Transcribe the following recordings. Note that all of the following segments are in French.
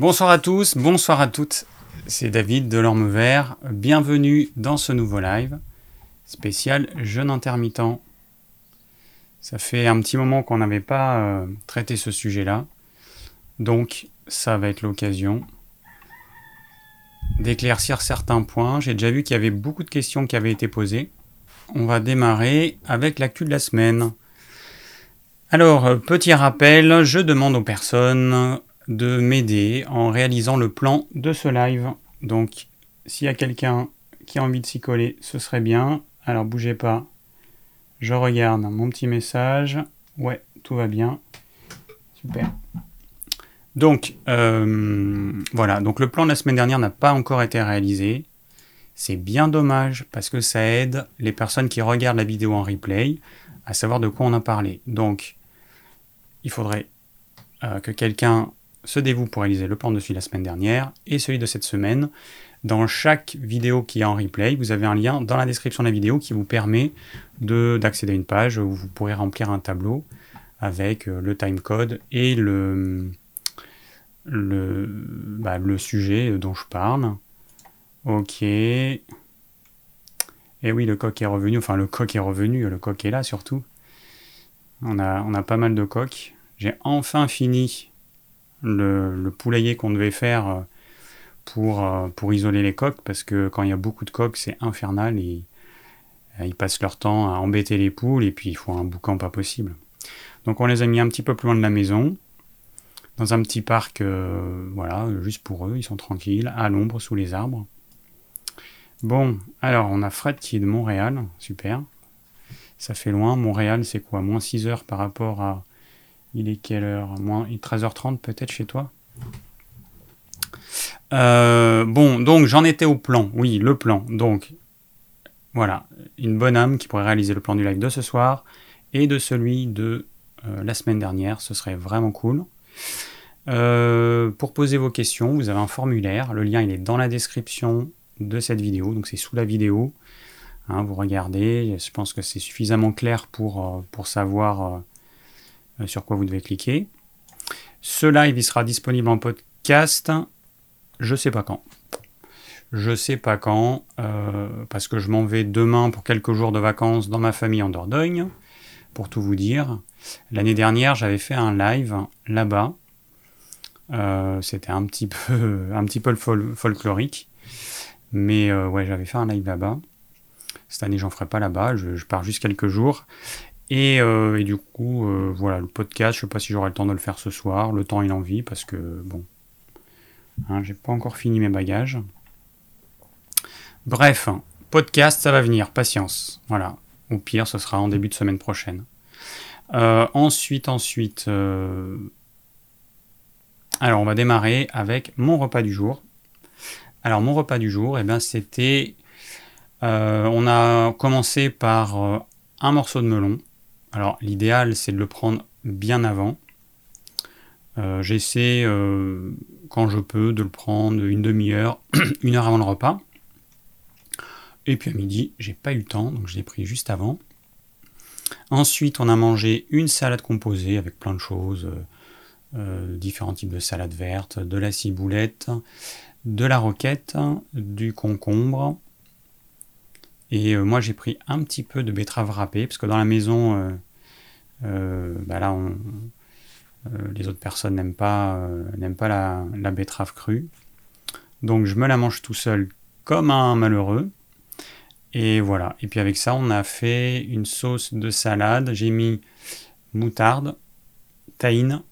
Bonsoir à tous, bonsoir à toutes. C'est David de l'Orme Vert. Bienvenue dans ce nouveau live spécial jeûne intermittent. Ça fait un petit moment qu'on n'avait pas euh, traité ce sujet-là. Donc, ça va être l'occasion d'éclaircir certains points. J'ai déjà vu qu'il y avait beaucoup de questions qui avaient été posées. On va démarrer avec l'actu de la semaine. Alors, euh, petit rappel, je demande aux personnes de m'aider en réalisant le plan de ce live. Donc, s'il y a quelqu'un qui a envie de s'y coller, ce serait bien. Alors, bougez pas. Je regarde mon petit message. Ouais, tout va bien. Super. Donc, euh, voilà. Donc, le plan de la semaine dernière n'a pas encore été réalisé. C'est bien dommage parce que ça aide les personnes qui regardent la vidéo en replay à savoir de quoi on a parlé. Donc, il faudrait euh, que quelqu'un se dévoue pour réaliser le plan de celui de la semaine dernière et celui de cette semaine. Dans chaque vidéo qui est en replay, vous avez un lien dans la description de la vidéo qui vous permet d'accéder à une page où vous pourrez remplir un tableau avec euh, le timecode et le, bah, le sujet dont je parle. Ok. Et oui, le coq est revenu. Enfin, le coq est revenu. Le coq est là surtout. On a, on a pas mal de coqs. J'ai enfin fini le, le poulailler qu'on devait faire euh, pour, euh, pour isoler les coqs. Parce que quand il y a beaucoup de coqs, c'est infernal. Et, ils passent leur temps à embêter les poules. Et puis, il faut un boucan pas possible. Donc, on les a mis un petit peu plus loin de la maison dans un petit parc, euh, voilà, juste pour eux, ils sont tranquilles, à l'ombre, sous les arbres. Bon, alors on a Fred qui est de Montréal, super. Ça fait loin, Montréal c'est quoi? Moins 6 heures par rapport à... Il est quelle heure? Moins 13h30 peut-être chez toi? Euh, Bon, donc j'en étais au plan, oui, le plan. Donc, voilà, une bonne âme qui pourrait réaliser le plan du live de ce soir et de celui de euh, la semaine dernière, ce serait vraiment cool. Euh, pour poser vos questions, vous avez un formulaire. Le lien il est dans la description de cette vidéo, donc c'est sous la vidéo. Hein, vous regardez, je pense que c'est suffisamment clair pour, pour savoir sur quoi vous devez cliquer. Ce live il sera disponible en podcast, je sais pas quand. Je sais pas quand, parce que je m'en vais demain pour quelques jours de vacances dans ma famille en Dordogne, pour tout vous dire. L'année dernière, j'avais fait un live là-bas. Euh, c'était un petit peu, folklorique. Mais euh, ouais, j'avais fait un live là-bas. Cette année, j'en ferai pas là-bas. Je, pars juste quelques jours. Et, euh, du coup, voilà, le podcast, je sais pas si j'aurai le temps de le faire ce soir. Le temps, il en vit parce que, bon, hein, j'ai pas encore fini mes bagages. Bref, podcast, ça va venir, patience. Voilà. Au pire, ce sera en début de semaine prochaine. Euh, ensuite, ensuite, euh, alors on va démarrer avec mon repas du jour. Alors mon repas du jour, eh bien c'était, euh, on a commencé par un morceau de melon. Alors l'idéal c'est de le prendre bien avant. J'essaie quand je peux de le prendre une demi-heure, une heure avant le repas. Et puis à midi, j'ai pas eu le temps, donc je l'ai pris juste avant. Ensuite, on a mangé une salade composée avec plein de choses, euh, euh, différents types de salade verte, de la ciboulette, de la roquette, du concombre. Et euh, moi, j'ai pris un petit peu de betterave râpée, parce que dans la maison, bah là, les autres personnes n'aiment pas, pas la, la betterave crue. Donc, je me la mange tout seul comme un malheureux. Et voilà. Et puis avec ça, on a fait une sauce de salade. J'ai mis moutarde, tahine,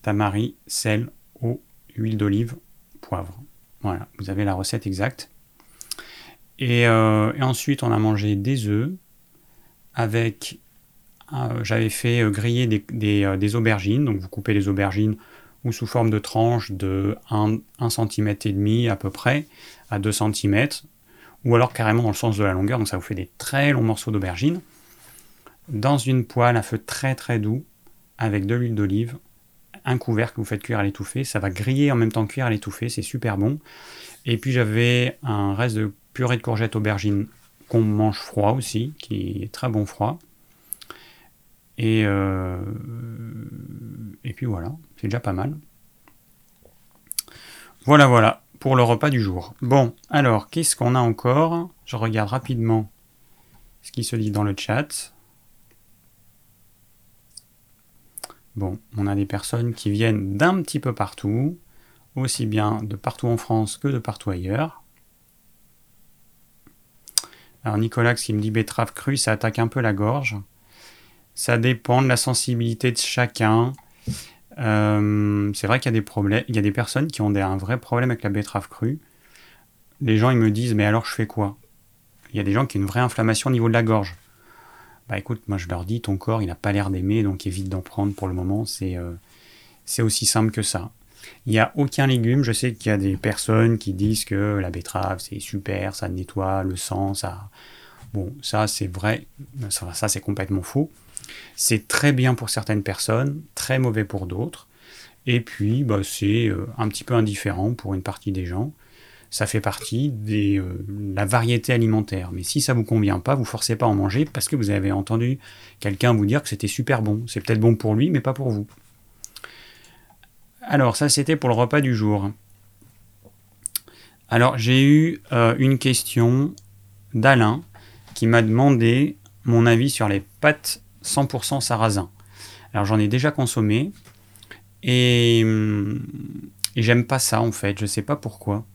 tamari, sel, eau, huile d'olive, poivre. Voilà, vous avez la recette exacte. Et, euh, ensuite, on a mangé des œufs avec. Euh, j'avais fait euh, griller des, aubergines. Donc, vous coupez les aubergines ou sous forme de tranches de 1, 1 cm et demi à peu près à 2 cm ou alors carrément dans le sens de la longueur, donc ça vous fait des très longs morceaux d'aubergine, dans une poêle à feu très très doux, avec de l'huile d'olive, un couvercle que vous faites cuire à l'étouffée, ça va griller en même temps cuire à l'étouffée, c'est super bon. Et puis j'avais un reste de purée de courgettes aubergine qu'on mange froid aussi, qui est très bon froid. Et, euh, et puis voilà, c'est déjà pas mal. Voilà, voilà, pour le repas du jour. Bon, alors, qu'est-ce qu'on a encore? Je regarde rapidement ce qui se dit dans le chat. Bon, on a des personnes qui viennent d'un petit peu partout, aussi bien de partout en France que de partout ailleurs. Alors Nicolas qui me dit betterave crue, ça attaque un peu la gorge. Ça dépend de la sensibilité de chacun. Euh, c'est vrai qu'il y a des problèmes, il y a des personnes qui ont un vrai problème avec la betterave crue. Les gens ils me disent mais alors je fais quoi? Il y a des gens qui ont une vraie inflammation au niveau de la gorge. Bah écoute, moi je leur dis ton corps il n'a pas l'air d'aimer donc évite d'en prendre pour le moment. C'est euh, c'est aussi simple que ça. Il n'y a aucun légume. Je sais qu'il y a des personnes qui disent que la betterave, c'est super, ça nettoie le sang, ça. Bon, ça, c'est vrai. Ça, c'est complètement faux. C'est très bien pour certaines personnes, très mauvais pour d'autres. Et puis, bah, c'est euh, un petit peu indifférent pour une partie des gens. Ça fait partie de euh, la variété alimentaire. Mais si ça vous convient pas, vous forcez pas à en manger parce que vous avez entendu quelqu'un vous dire que c'était super bon. C'est peut-être bon pour lui, mais pas pour vous. Alors, ça, c'était pour le repas du jour. Alors, j'ai eu euh, une question d'Alain qui m'a demandé mon avis sur les pâtes 100% sarrasin. Alors, j'en ai déjà consommé et, hum, et j'aime pas ça en fait. Je sais pas pourquoi.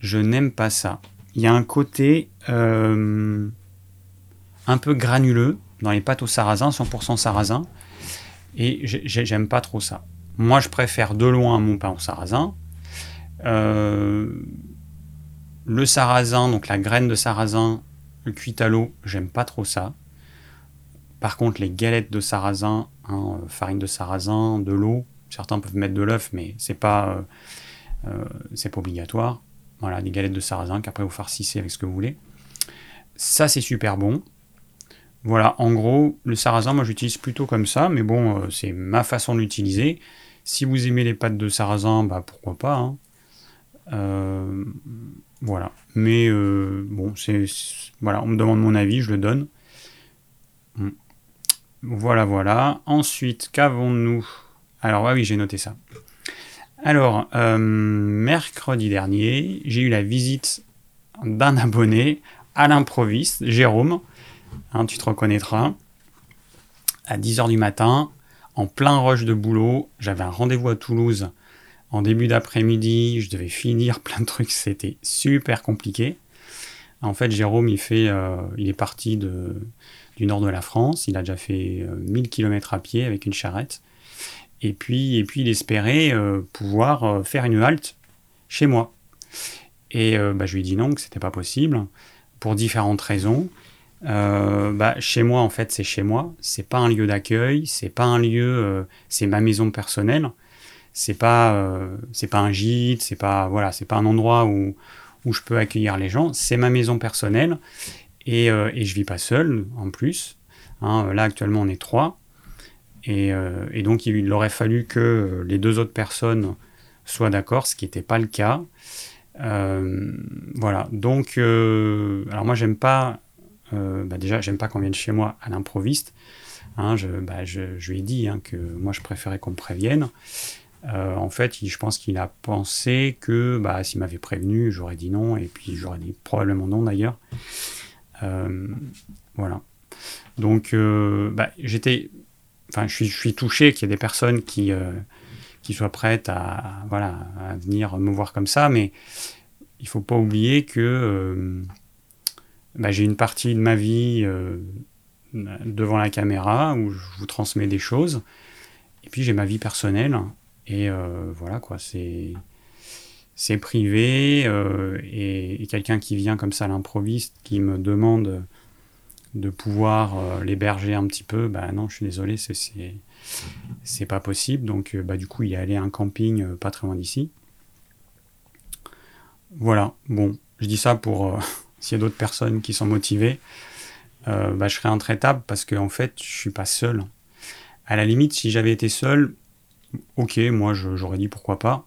Je n'aime pas ça. Il y a un côté euh, un peu granuleux dans les pâtes au sarrasin, 100% sarrasin, et j'aime pas trop ça. Moi, je préfère de loin mon pain au sarrasin. Euh, le sarrasin, donc la graine de sarrasin cuite à l'eau, j'aime pas trop ça. Par contre, les galettes de sarrasin, hein, farine de sarrasin, de l'eau, certains peuvent mettre de l'œuf, mais c'est pas, euh, euh, pas obligatoire. Voilà, des galettes de sarrasin qu'après vous farcissez avec ce que vous voulez. Ça, c'est super bon. Voilà, en gros, le sarrasin, moi j'utilise plutôt comme ça, mais bon, c'est ma façon de l'utiliser. Si vous aimez les pâtes de sarrasin, bah pourquoi pas. Hein. Euh, voilà. Mais euh, bon, voilà, on me demande mon avis, je le donne. Hmm. Voilà, voilà. Ensuite, qu'avons-nous? Alors, ah oui, j'ai noté ça. Alors, euh, mercredi dernier, j'ai eu la visite d'un abonné à l'improviste, Jérôme. Hein, tu te reconnaîtras. À 10h du matin, en plein rush de boulot. J'avais un rendez-vous à Toulouse en début d'après-midi. Je devais finir plein de trucs. C'était super compliqué. En fait, Jérôme, il, euh, est parti du nord de la France. Il a déjà fait 1000 euh, km à pied avec une charrette. Et puis, et puis il espérait euh, pouvoir faire une halte chez moi. Et bah, je lui ai non, que c'était pas possible, pour différentes raisons. Euh, bah, chez moi, en fait, c'est chez moi. C'est pas un lieu d'accueil. C'est pas un lieu. Euh, c'est ma maison personnelle. C'est pas. Euh, c'est pas un gîte. C'est pas. Voilà. C'est pas un endroit où où je peux accueillir les gens. C'est ma maison personnelle. Et, et je vis pas seul, en plus. Hein, là, actuellement, on est trois. Et, et, donc, il aurait fallu que les deux autres personnes soient d'accord, ce qui n'était pas le cas. voilà. Donc, alors moi, j'aime pas euh, bah déjà, j'aime pas qu'on vienne chez moi à l'improviste. Hein, je, bah, je, lui ai dit hein, que moi, je préférais qu'on me prévienne. Euh, en fait, je pense qu'il a pensé que bah, s'il m'avait prévenu, j'aurais dit non, et puis j'aurais dit probablement non d'ailleurs. Euh, voilà. Donc, bah, j'étais. Enfin, je suis, je suis touché qu'il y ait des personnes qui, qui soient prêtes à, voilà, à venir me voir comme ça, mais il faut pas oublier que bah, j'ai une partie de ma vie euh, devant la caméra où je vous transmets des choses. Et puis j'ai ma vie personnelle. Et euh, voilà, quoi, c'est. C'est privé. Euh, et, quelqu'un qui vient comme ça à l'improviste, qui me demande de pouvoir l'héberger un petit peu, bah non, je suis désolé, c'est. Pas possible. Donc, bah, du coup, il est allé à un camping pas très loin d'ici. Voilà, bon, je dis ça pour s'il y a d'autres personnes qui sont motivées, euh, bah, je serai intraitable parce qu'en en fait, je suis pas seul. À la limite, si j'avais été seul, ok, moi j'aurais dit pourquoi pas.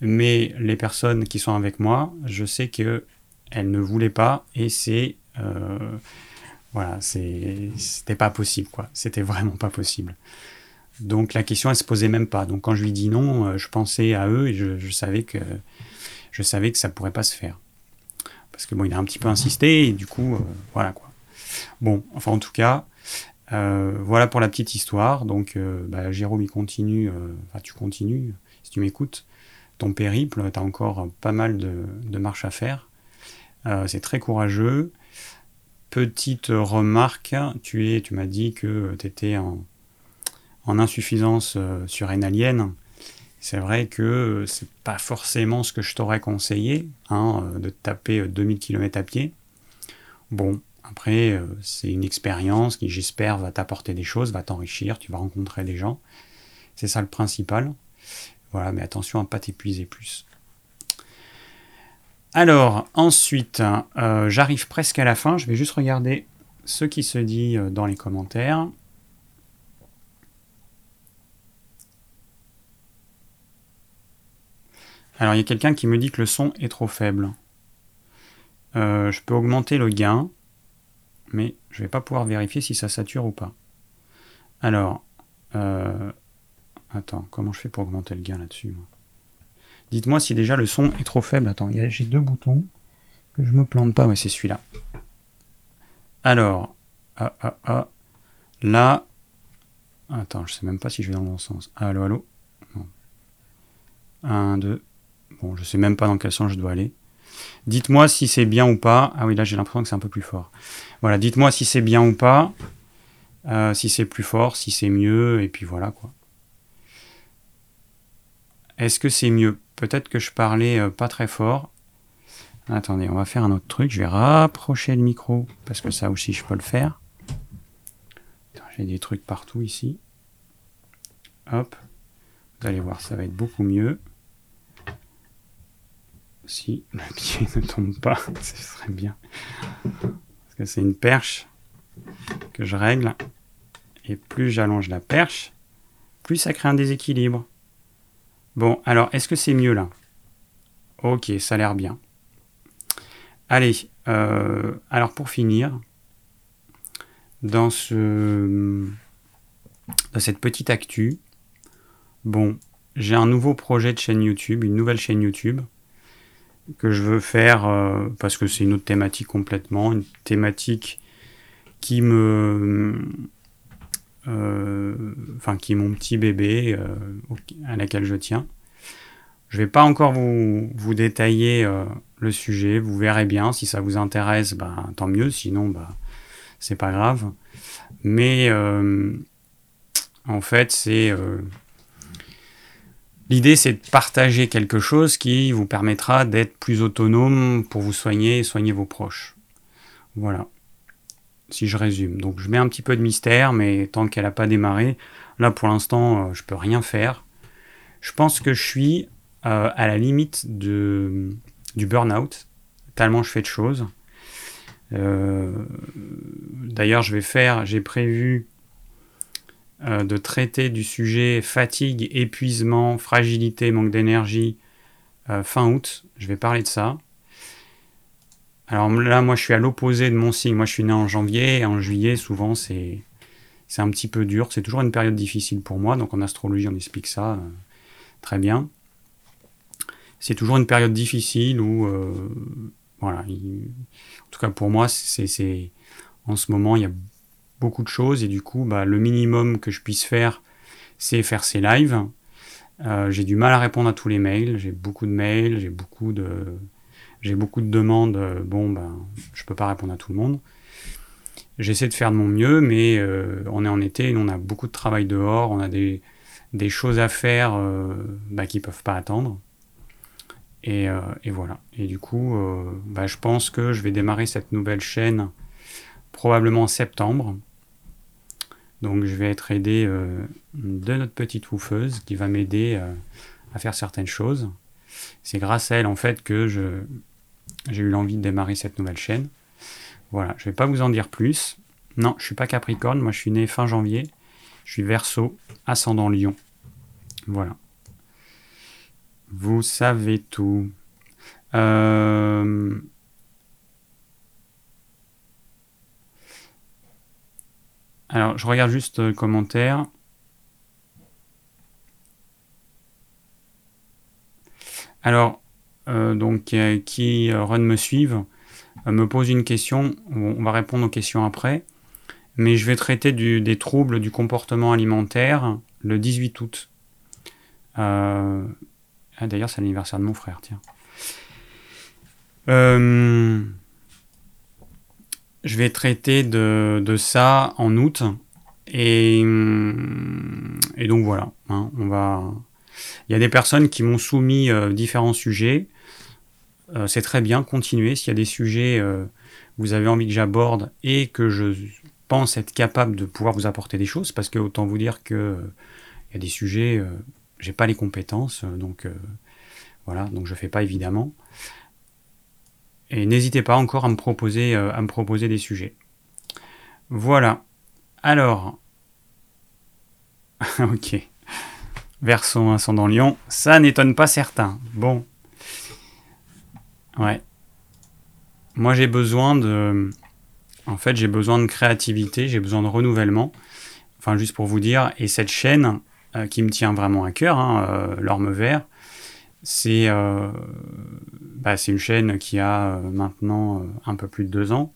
Mais les personnes qui sont avec moi, je sais que elles ne voulaient pas et c'est euh, voilà, c'était pas possible quoi. C'était vraiment pas possible. Donc la question, elle se posait même pas. Donc quand je lui dis non, euh, je pensais à eux et je, savais que je savais que ça pourrait pas se faire. Parce que bon, il a un petit peu insisté et du coup, euh, voilà quoi. Bon, enfin en tout cas, euh, voilà pour la petite histoire. Donc bah, Jérôme, il continue, tu continues, si tu m'écoutes, ton périple, tu as encore pas mal de, de marches à faire. C'est très courageux. Petite remarque, tu es, tu m'as dit que tu étais en en insuffisance euh, surrénalienne, c'est vrai que c'est pas forcément ce que je t'aurais conseillé, hein, euh, de taper 2000 euh, km à pied. Bon, après, c'est une expérience qui, j'espère, va t'apporter des choses, va t'enrichir, tu vas rencontrer des gens. C'est ça le principal. Voilà, mais attention à ne pas t'épuiser plus. Alors, ensuite, j'arrive presque à la fin. Je vais juste regarder ce qui se dit dans les commentaires. Alors il y a quelqu'un qui me dit que le son est trop faible. Euh, je peux augmenter le gain, mais je ne vais pas pouvoir vérifier si ça sature ou pas. Alors, euh, attends, comment je fais pour augmenter le gain là-dessus Dites-moi si déjà le son est trop faible. Attends, j'ai deux boutons que je me plante pas. Ouais, c'est celui-là. Alors, ah, ah, ah, là, attends, je sais même pas si je vais dans le bon sens. Allô, allô? 1, 2, Bon, je sais même pas dans quel sens je dois aller. Dites-moi si c'est bien ou pas. Ah oui, là j'ai l'impression que c'est un peu plus fort. Voilà, dites-moi si c'est bien ou pas. Euh, si c'est plus fort, si c'est mieux, et puis voilà quoi. Est-ce que c'est mieux? Peut-être que je parlais euh, pas très fort. Attendez, on va faire un autre truc. Je vais rapprocher le micro, parce que ça aussi je peux le faire. J'ai des trucs partout ici. Hop. Vous allez voir, ça va être beaucoup mieux si le pied ne tombe pas, ce serait bien. Parce que c'est une perche que je règle. Et plus j'allonge la perche, plus ça crée un déséquilibre. Bon, alors, est-ce que c'est mieux là? Ok, ça a l'air bien. Allez, euh, alors pour finir, dans, ce, cette petite actu, bon, j'ai un nouveau projet de chaîne YouTube, une nouvelle chaîne YouTube que je veux faire euh, parce que c'est une autre thématique complètement, une thématique qui me. Euh, enfin, qui est mon petit bébé euh, à laquelle je tiens. Je vais pas encore vous, vous détailler le sujet, vous verrez bien. Si ça vous intéresse, bah, tant mieux, sinon, bah, c'est pas grave. Mais en fait, c'est L'idée, c'est de partager quelque chose qui vous permettra d'être plus autonome pour vous soigner et soigner vos proches. Voilà. Si je résume. Donc, je mets un petit peu de mystère, mais tant qu'elle n'a pas démarré, là, pour l'instant, euh, je peux rien faire. Je pense que je suis euh, à la limite du burn-out, tellement je fais de choses. Euh, d'ailleurs, je vais faire, j'ai prévu euh, de traiter du sujet fatigue, épuisement, fragilité, manque d'énergie euh, fin août. Je vais parler de ça. Alors là, moi, je suis à l'opposé de mon signe. Moi, je suis né en janvier et en juillet, souvent, c'est c'est un petit peu dur. C'est toujours une période difficile pour moi. Donc en astrologie, on explique ça euh, très bien. C'est toujours une période difficile où, voilà, en tout cas pour moi, c'est en ce moment, il y a beaucoup de choses et du coup, bah, le minimum que je puisse faire, c'est faire ces lives. Euh, j'ai du mal à répondre à tous les mails, j'ai beaucoup de mails, j'ai beaucoup de, j'ai beaucoup de demandes. Euh, bon, ben, je peux pas répondre à tout le monde. J'essaie de faire de mon mieux, mais euh, on est en été, on a beaucoup de travail dehors, on a des, des choses à faire bah, qui peuvent pas attendre. Et, et, voilà. Et du coup, bah, je pense que je vais démarrer cette nouvelle chaîne probablement en septembre. Donc je vais être aidé euh, de notre petite woufeuse qui va m'aider euh, à faire certaines choses. C'est grâce à elle en fait que j'ai eu l'envie de démarrer cette nouvelle chaîne. Voilà, je ne vais pas vous en dire plus. Non, je suis pas Capricorne, moi je suis né fin janvier. Je suis Verseau, ascendant Lion. Voilà. Vous savez tout. Euh, Alors, je regarde juste le commentaire. Alors, euh, donc, euh, qui run me suivent, me pose une question. On va répondre aux questions après. Mais je vais traiter du, des troubles du comportement alimentaire le 18 août. Ah, d'ailleurs, c'est l'anniversaire de mon frère, tiens. Euh, je vais traiter de, ça en août. Et, et donc voilà, hein, on va. Il y a des personnes qui m'ont soumis euh, différents sujets. Euh, c'est très bien, continuez. S'il y a des sujets que vous avez envie que j'aborde et que je pense être capable de pouvoir vous apporter des choses, parce que autant vous dire que il y a des sujets, j'ai pas les compétences, donc voilà, donc je fais pas évidemment. Et n'hésitez pas encore à me proposer, euh, à me proposer des sujets. Voilà. Alors. ok. Verson ascendant Lion, ça n'étonne pas certains. Bon. Ouais. Moi j'ai besoin de. En fait, j'ai besoin de créativité, j'ai besoin de renouvellement. Enfin, juste pour vous dire, et cette chaîne euh, qui me tient vraiment à cœur, hein, euh, l'orme vert, c'est bah, c'est une chaîne qui a euh, maintenant euh, un peu plus de deux ans.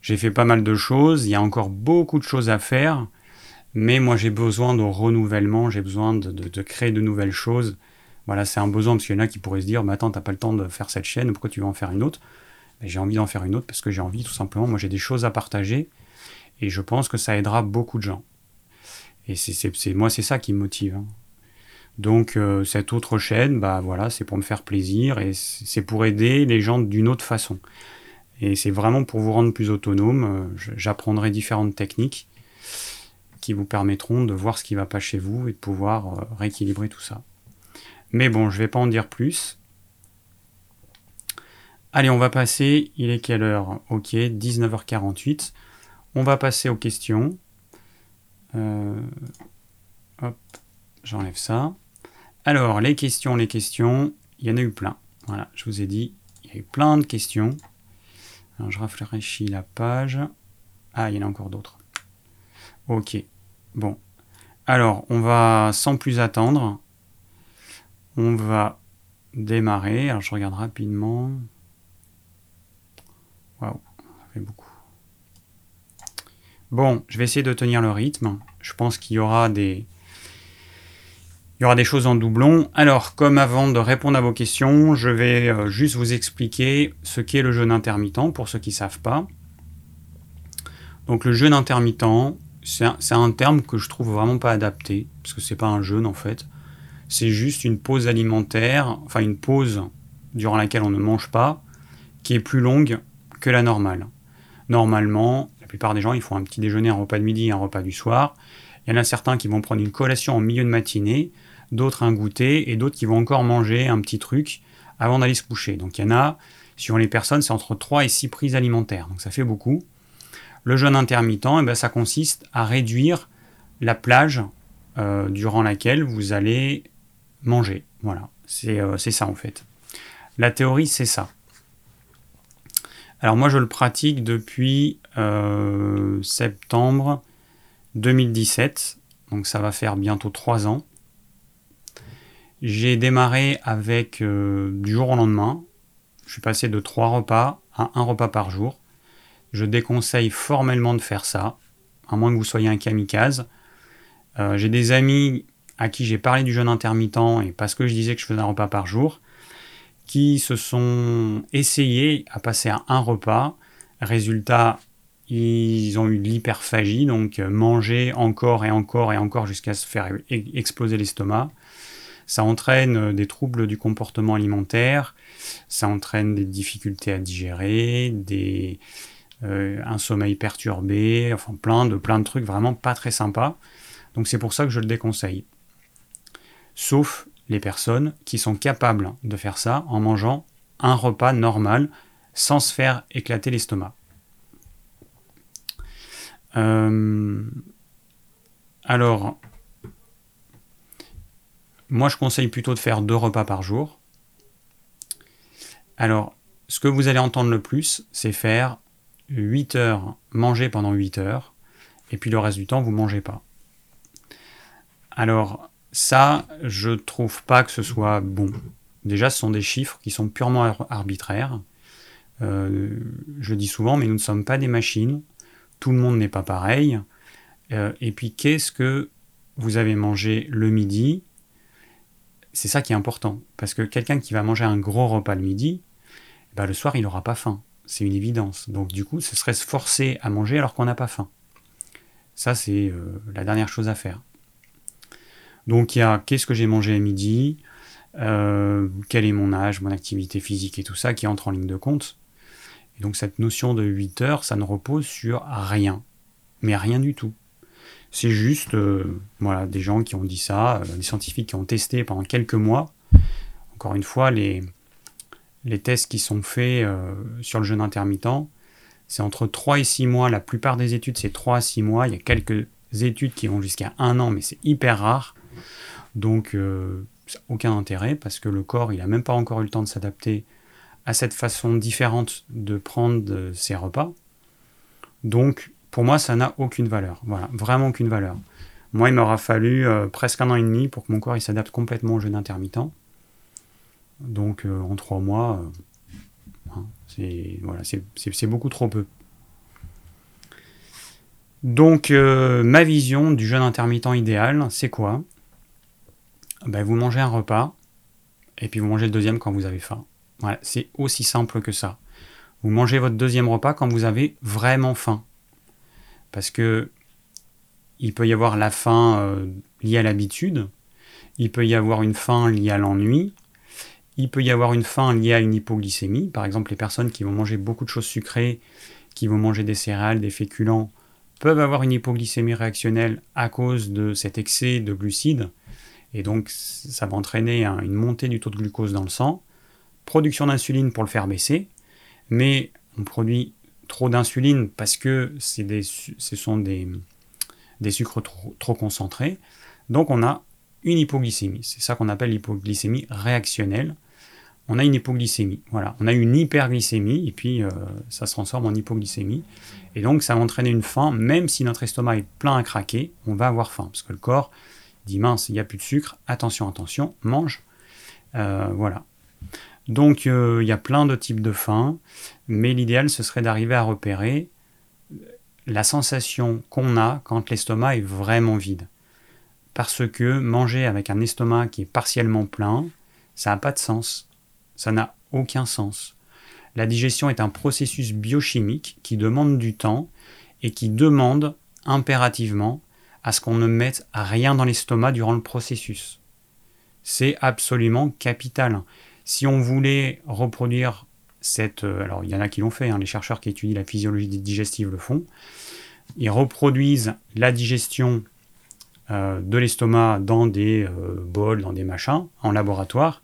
J'ai fait pas mal de choses, il y a encore beaucoup de choses à faire, mais moi j'ai besoin de renouvellement, j'ai besoin de, créer de nouvelles choses. Voilà, c'est un besoin parce qu'il y en a qui pourraient se dire, mais attends, t'as pas le temps de faire cette chaîne, pourquoi tu veux en faire une autre? J'ai envie d'en faire une autre parce que j'ai envie tout simplement, moi j'ai des choses à partager et je pense que ça aidera beaucoup de gens. Et c'est moi c'est ça qui me motive. Hein. Donc euh, cette autre chaîne, bah voilà, c'est pour me faire plaisir et c'est pour aider les gens d'une autre façon. Et c'est vraiment pour vous rendre plus autonome. Euh, j'apprendrai différentes techniques qui vous permettront de voir ce qui ne va pas chez vous et de pouvoir euh, rééquilibrer tout ça. Mais bon, je ne vais pas en dire plus. Allez, on va passer. Il est quelle heure? Ok, 19h48. On va passer aux questions. hop, j'enlève ça. Alors, les questions, les questions, il y en a eu plein. Voilà, je vous ai dit, il y a eu plein de questions. Alors, je rafraîchis la page. Ah, il y en a encore d'autres. Ok, bon. Alors, on va, sans plus attendre, on va démarrer. Alors, je regarde rapidement. Waouh, ça fait beaucoup. Bon, je vais essayer de tenir le rythme. Je pense qu'il y aura des, il y aura des choses en doublon. Alors, comme avant de répondre à vos questions, je vais euh, juste vous expliquer ce qu'est le jeûne intermittent pour ceux qui ne savent pas. Donc, le jeûne intermittent, c'est un, terme que je trouve vraiment pas adapté, parce que c'est pas un jeûne en fait. C'est juste une pause alimentaire, enfin une pause durant laquelle on ne mange pas, qui est plus longue que la normale. Normalement, la plupart des gens, ils font un petit déjeuner, un repas de midi un repas du soir. Il y en a certains qui vont prendre une collation en milieu de matinée d'autres un goûter et d'autres qui vont encore manger un petit truc avant d'aller se coucher. Donc il y en a, suivant les personnes, c'est entre 3 et 6 prises alimentaires. Donc ça fait beaucoup. Le jeûne intermittent, eh ben, ça consiste à réduire la plage euh, durant laquelle vous allez manger. Voilà, euh, c'est ça en fait. La théorie, c'est ça. Alors moi, je le pratique depuis euh, septembre 2017, donc ça va faire bientôt 3 ans. J'ai démarré avec euh, du jour au lendemain. Je suis passé de trois repas à un repas par jour. Je déconseille formellement de faire ça, à moins que vous soyez un kamikaze. Euh, j'ai des amis à qui j'ai parlé du jeûne intermittent et parce que je disais que je faisais un repas par jour, qui se sont essayés à passer à un repas. Résultat, ils ont eu de l'hyperphagie, donc euh, manger encore et encore et encore jusqu'à se faire e-, exploser l'estomac. Ça entraîne euh, des troubles du comportement alimentaire, ça entraîne des difficultés à digérer, des, euh, un sommeil perturbé, enfin plein de, plein de trucs vraiment pas très sympas. Donc c'est pour ça que je le déconseille. Sauf les personnes qui sont capables de faire ça en mangeant un repas normal sans se faire éclater l'estomac. Euh, alors, moi, je conseille plutôt de faire deux repas par jour. Alors, ce que vous allez entendre le plus, c'est faire 8 heures, manger pendant 8 heures, et puis le reste du temps, vous ne mangez pas. Alors, ça, je trouve pas que ce soit bon. Déjà, ce sont des chiffres qui sont purement arbitraires. Euh, je dis souvent, mais nous ne sommes pas des machines. Tout le monde n'est pas pareil. Euh, et puis, qu'est-ce que vous avez mangé le midi? C'est ça qui est important. Parce que quelqu'un qui va manger un gros repas le midi, bah, le soir, il n'aura pas faim. C'est une évidence. Donc, du coup, ce serait se forcer à manger alors qu'on n'a pas faim. Ça, c'est euh, la dernière chose à faire. Donc, il y a qu'est-ce que j'ai mangé à midi quel est mon âge, mon activité physique et tout ça qui entre en ligne de compte. Et donc cette notion de 8 heures, ça ne repose sur rien. Mais rien du tout. C'est juste euh, des gens qui ont dit ça, euh, des scientifiques qui ont testé pendant quelques mois. Encore une fois, les, tests qui sont faits euh, sur le jeûne intermittent, c'est entre 3 et 6 mois. La plupart des études, c'est 3 à 6 mois. Il y a quelques études qui vont jusqu'à 1 an, mais c'est hyper rare. Donc, ça aucun intérêt parce que le corps, il n'a même pas encore eu le temps de s'adapter à cette façon différente de prendre ses repas. Donc, pour moi, ça n'a aucune valeur. Voilà, vraiment aucune valeur. Moi, il m'aura fallu euh, presque un an et demi pour que mon corps s'adapte complètement au jeûne intermittent. Donc, euh, en trois mois, euh, hein, c'est voilà, beaucoup trop peu. Donc, ma vision du jeûne intermittent idéal, c'est quoi? Ben, Vous mangez un repas, et puis vous mangez le deuxième quand vous avez faim c'est aussi simple que ça. Vous mangez votre deuxième repas quand vous avez vraiment faim. Parce que il peut y avoir la faim euh, liée à l'habitude, il peut y avoir une faim liée à l'ennui, il peut y avoir une faim liée à une hypoglycémie. Par exemple, les personnes qui vont manger beaucoup de choses sucrées, qui vont manger des céréales, des féculents, peuvent avoir une hypoglycémie réactionnelle à cause de cet excès de glucides. Et donc, ça va entraîner une montée du taux de glucose dans le sang production d'insuline pour le faire baisser, mais on produit trop d'insuline parce que des, ce sont des, sucres trop, concentrés. Donc on a une hypoglycémie. C'est ça qu'on appelle l'hypoglycémie réactionnelle. On a une hypoglycémie. Voilà, on a une hyperglycémie et puis euh, ça se transforme en hypoglycémie. Et donc ça va entraîner une faim, même si notre estomac est plein à craquer, on va avoir faim parce que le corps dit mince, il n'y a plus de sucre, attention, attention, mange. Euh, voilà. Donc euh, il y a plein de types de faim, mais l'idéal ce serait d'arriver à repérer la sensation qu'on a quand l'estomac est vraiment vide. Parce que manger avec un estomac qui est partiellement plein, ça n'a pas de sens. Ça n'a aucun sens. La digestion est un processus biochimique qui demande du temps et qui demande impérativement à ce qu'on ne mette rien dans l'estomac durant le processus. C'est absolument capital. Si on voulait reproduire cette... Euh, alors il y en a qui l'ont fait, hein, les chercheurs qui étudient la physiologie digestive le font. Ils reproduisent la digestion euh, de l'estomac dans des euh, bols, dans des machins, en laboratoire.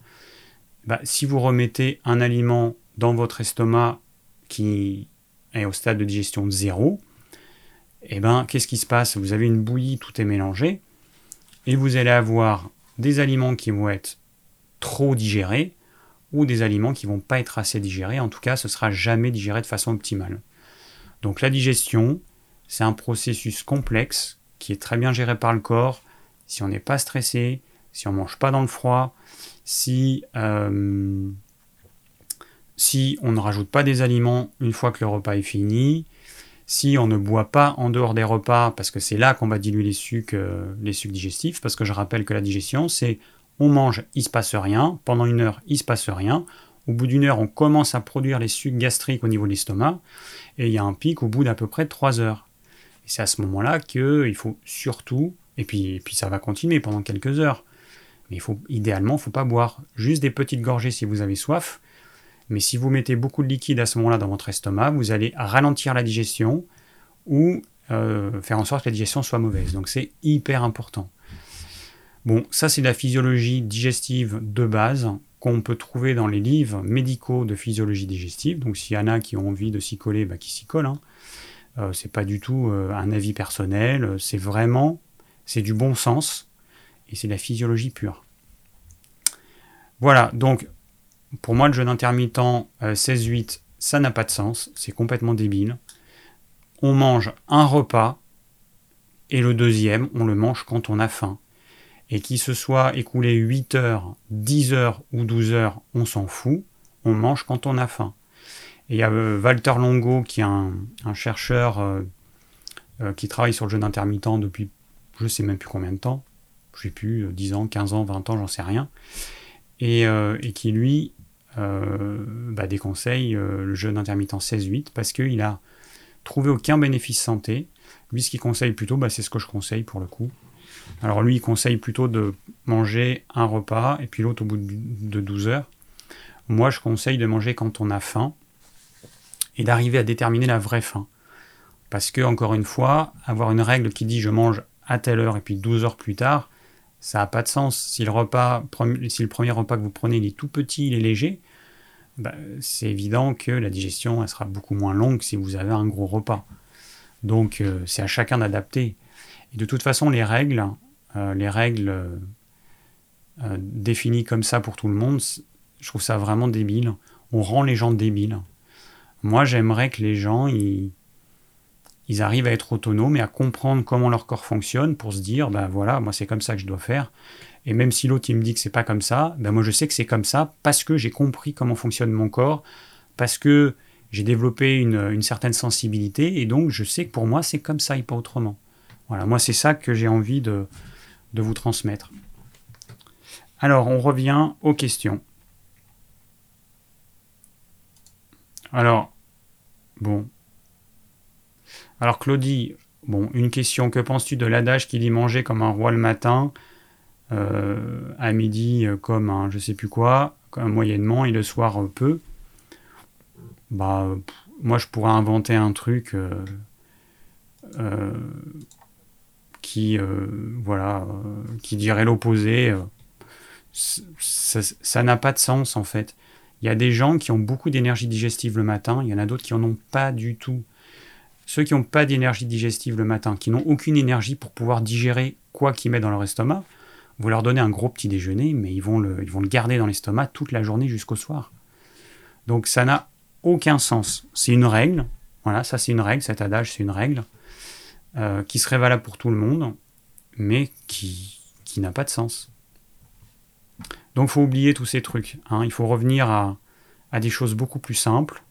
Bah, si vous remettez un aliment dans votre estomac qui est au stade de digestion zéro, eh ben, qu'est-ce qui se passe? Vous avez une bouillie, tout est mélangé, et vous allez avoir des aliments qui vont être trop digérés, ou des aliments qui vont pas être assez digérés. En tout cas, ce sera jamais digéré de façon optimale. Donc la digestion, c'est un processus complexe qui est très bien géré par le corps. Si on n'est pas stressé, si on mange pas dans le froid, si, euh, si on ne rajoute pas des aliments une fois que le repas est fini, si on ne boit pas en dehors des repas, parce que c'est là qu'on va diluer les sucs, euh, les sucs digestifs, parce que je rappelle que la digestion, c'est on mange, il se passe rien, pendant une heure, il se passe rien, au bout d'une heure, on commence à produire les sucs gastriques au niveau de l'estomac, et il y a un pic au bout d'à peu près trois heures. Et c'est à ce moment-là qu'il faut surtout, et puis, ça va continuer pendant quelques heures, mais idéalement, il ne faut pas boire juste des petites gorgées si vous avez soif, mais si vous mettez beaucoup de liquide à ce moment-là dans votre estomac, vous allez ralentir la digestion ou euh, faire en sorte que la digestion soit mauvaise. Donc c'est hyper important. Bon, ça c'est la physiologie digestive de base qu'on peut trouver dans les livres médicaux de physiologie digestive. Donc s'il y en a qui ont envie de s'y coller, bah, qui s'y collent. Hein. Euh, c'est pas du tout euh, un avis personnel, c'est vraiment, c'est du bon sens et c'est la physiologie pure. Voilà, donc pour moi le jeûne intermittent 16-8, euh, ça n'a pas de sens, c'est complètement débile. On mange un repas et le deuxième, on le mange quand on a faim. Et qu'il se soit écoulé 8 heures, 10 heures ou 12 heures, on s'en fout, on mange quand on a faim. Et il y a euh, Walter Longo, qui est un, chercheur euh, euh, qui travaille sur le jeûne intermittent depuis je ne sais même plus combien de temps, je sais plus, 10 ans, 15 ans, 20 ans, j'en sais rien, et, qui lui bah, déconseille le jeûne intermittent 16-8 parce qu'il a trouvé aucun bénéfice santé. Lui, ce qu'il conseille plutôt, bah, c'est ce que je conseille pour le coup. Alors lui, il conseille plutôt de manger un repas et puis l'autre au bout de 12 heures. Moi, je conseille de manger quand on a faim et d'arriver à déterminer la vraie faim. Parce que, encore une fois, avoir une règle qui dit je mange à telle heure et puis 12 heures plus tard, ça n'a pas de sens. Si le, repas, si le premier repas que vous prenez est tout petit, il est léger, bah, c'est évident que la digestion elle sera beaucoup moins longue si vous avez un gros repas. Donc euh, c'est à chacun d'adapter. De toute façon, les règles, euh, les règles euh, définies comme ça pour tout le monde, je trouve ça vraiment débile. On rend les gens débiles. Moi, j'aimerais que les gens, ils, arrivent à être autonomes et à comprendre comment leur corps fonctionne pour se dire, ben voilà, moi c'est comme ça que je dois faire. Et même si l'autre il me dit que c'est pas comme ça, ben moi je sais que c'est comme ça parce que j'ai compris comment fonctionne mon corps, parce que j'ai développé une, certaine sensibilité et donc je sais que pour moi c'est comme ça et pas autrement. Voilà, moi c'est ça que j'ai envie de, vous transmettre. Alors on revient aux questions. Alors, bon. Alors, Claudie, bon, une question. Que penses-tu de l'adage qui dit manger comme un roi le matin, euh, à midi euh, comme un je sais plus quoi, comme moyennement, et le soir euh, peu? Bah, moi, je pourrais inventer un truc qui, voilà, qui dirait l'opposé. ça n'a pas de sens, en fait. Il y a des gens qui ont beaucoup d'énergie digestive le matin, il y en a d'autres qui n'en ont pas du tout. Ceux qui n'ont pas d'énergie digestive le matin, qui n'ont aucune énergie pour pouvoir digérer quoi qu'ils mettent dans leur estomac, vous leur donnez un gros petit déjeuner, mais ils vont le, ils vont le garder dans l'estomac toute la journée jusqu'au soir. Donc ça n'a aucun sens. C'est une règle, voilà, ça c'est une règle, cet adage c'est une règle, euh, qui serait valable pour tout le monde, mais qui, qui n'a pas de sens. Donc il faut oublier tous ces trucs. Hein. Il faut revenir à, des choses beaucoup plus simples.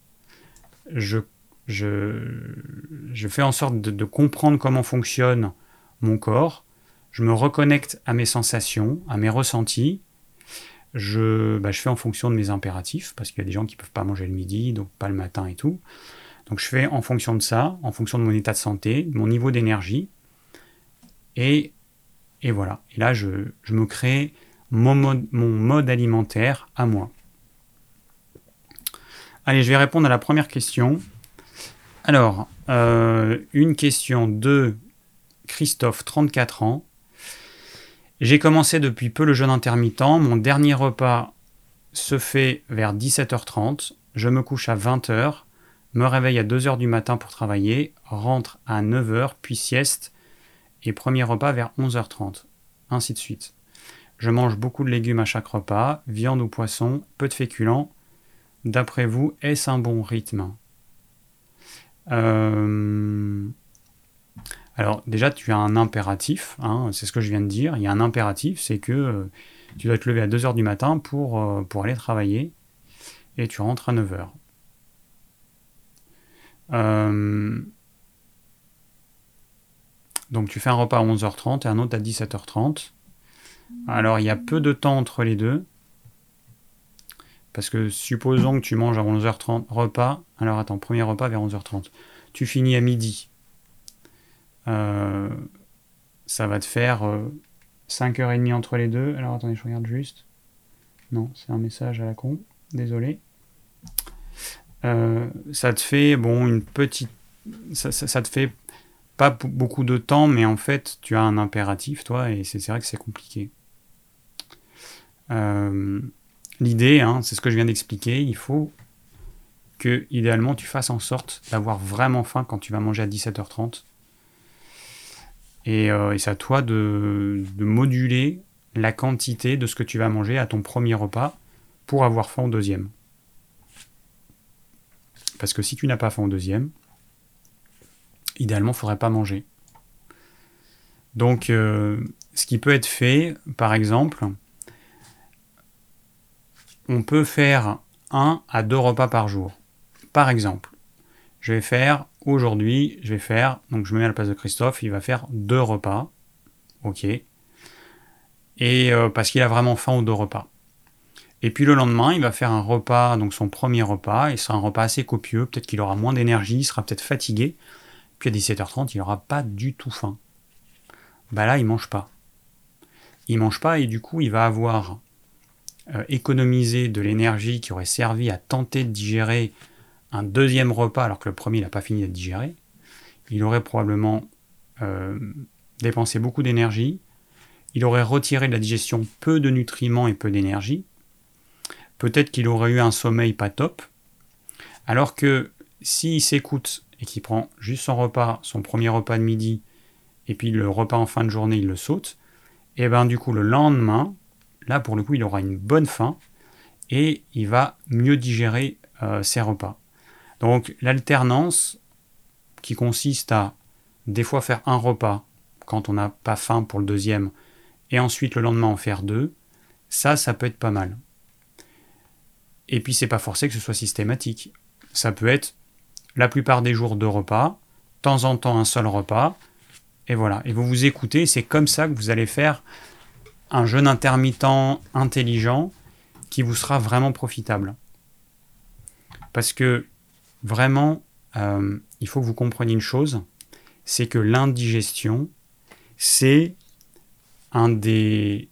Je, je, fais en sorte de, comprendre comment fonctionne mon corps. Je me reconnecte à mes sensations, à mes ressentis. Je, bah, je fais en fonction de mes impératifs, parce qu'il y a des gens qui ne peuvent pas manger le midi, donc pas le matin et tout. Donc je fais en fonction de ça, en fonction de mon état de santé, de mon niveau d'énergie. Et, voilà. Et là, je, je me crée mon mode, alimentaire à moi. Allez, je vais répondre à la première question. Alors, euh, une question de Christophe, 34 ans. J'ai commencé depuis peu le jeûne intermittent. Mon dernier repas se fait vers 17h30. Je me couche à 20h, me réveille à 2h du matin pour travailler, rentre à 9h, puis sieste, et premier repas vers 11h30. Ainsi de suite. Je mange beaucoup de légumes à chaque repas, viande ou poisson, peu de féculents. D'après vous, est-ce un bon rythme? Euh, Alors déjà, tu as un impératif, hein, c'est ce que je viens de dire. Il y a un impératif, c'est que euh, tu dois te lever à 2h du matin pour, euh, pour aller travailler et tu rentres à 9h. Donc tu fais un repas à 11h30 et un autre à 17h30. Alors il y a peu de temps entre les deux. Parce que supposons que tu manges à 11h30 repas. Alors attends, premier repas vers 11h30. Tu finis à midi. Euh, ça va te faire 5h30 euh, entre les deux. Alors attendez, je regarde juste. Non, c'est un message à la con. Désolé. Euh, ça te fait, bon, une petite. ça, te fait pas beaucoup de temps, mais en fait, tu as un impératif, toi, et c'est vrai que c'est compliqué. Euh, l'idée, hein, c'est ce que je viens d'expliquer, il faut que, idéalement, tu fasses en sorte d'avoir vraiment faim quand tu vas manger à 17h30. Euh, et, c'est à toi de, moduler la quantité de ce que tu vas manger à ton premier repas pour avoir faim au deuxième. Parce que si tu n'as pas faim au deuxième, idéalement, il ne faudrait pas manger. Donc, euh, ce qui peut être fait, par exemple, on peut faire un à deux repas par jour. Par exemple, je vais faire aujourd'hui, je vais faire, donc je me mets à la place de Christophe, il va faire deux repas. Ok. Et euh, parce qu'il a vraiment faim aux deux repas. Et puis le lendemain, il va faire un repas, donc son premier repas, et ce sera un repas assez copieux. Peut-être qu'il aura moins d'énergie, il sera peut-être fatigué. Puis à 17h30, il n'aura pas du tout faim. Bah là, il mange pas. Il mange pas et du coup, il va avoir euh, économisé de l'énergie qui aurait servi à tenter de digérer un deuxième repas alors que le premier n'a pas fini d'être digéré. Il aurait probablement euh, dépensé beaucoup d'énergie. Il aurait retiré de la digestion peu de nutriments et peu d'énergie peut-être qu'il aurait eu un sommeil pas top. Alors que s'il s'écoute et qu'il prend juste son repas, son premier repas de midi, et puis le repas en fin de journée, il le saute, et eh bien du coup le lendemain, là pour le coup, il aura une bonne faim et il va mieux digérer euh, ses repas. Donc l'alternance qui consiste à des fois faire un repas quand on n'a pas faim pour le deuxième, et ensuite le lendemain en faire deux, ça, ça peut être pas mal. Et puis c'est pas forcé que ce soit systématique. Ça peut être la plupart des jours deux repas, de temps en temps un seul repas, et voilà. Et vous vous écoutez, c'est comme ça que vous allez faire un jeûne intermittent intelligent qui vous sera vraiment profitable. Parce que vraiment, euh, il faut que vous compreniez une chose, c'est que l'indigestion, c'est un des,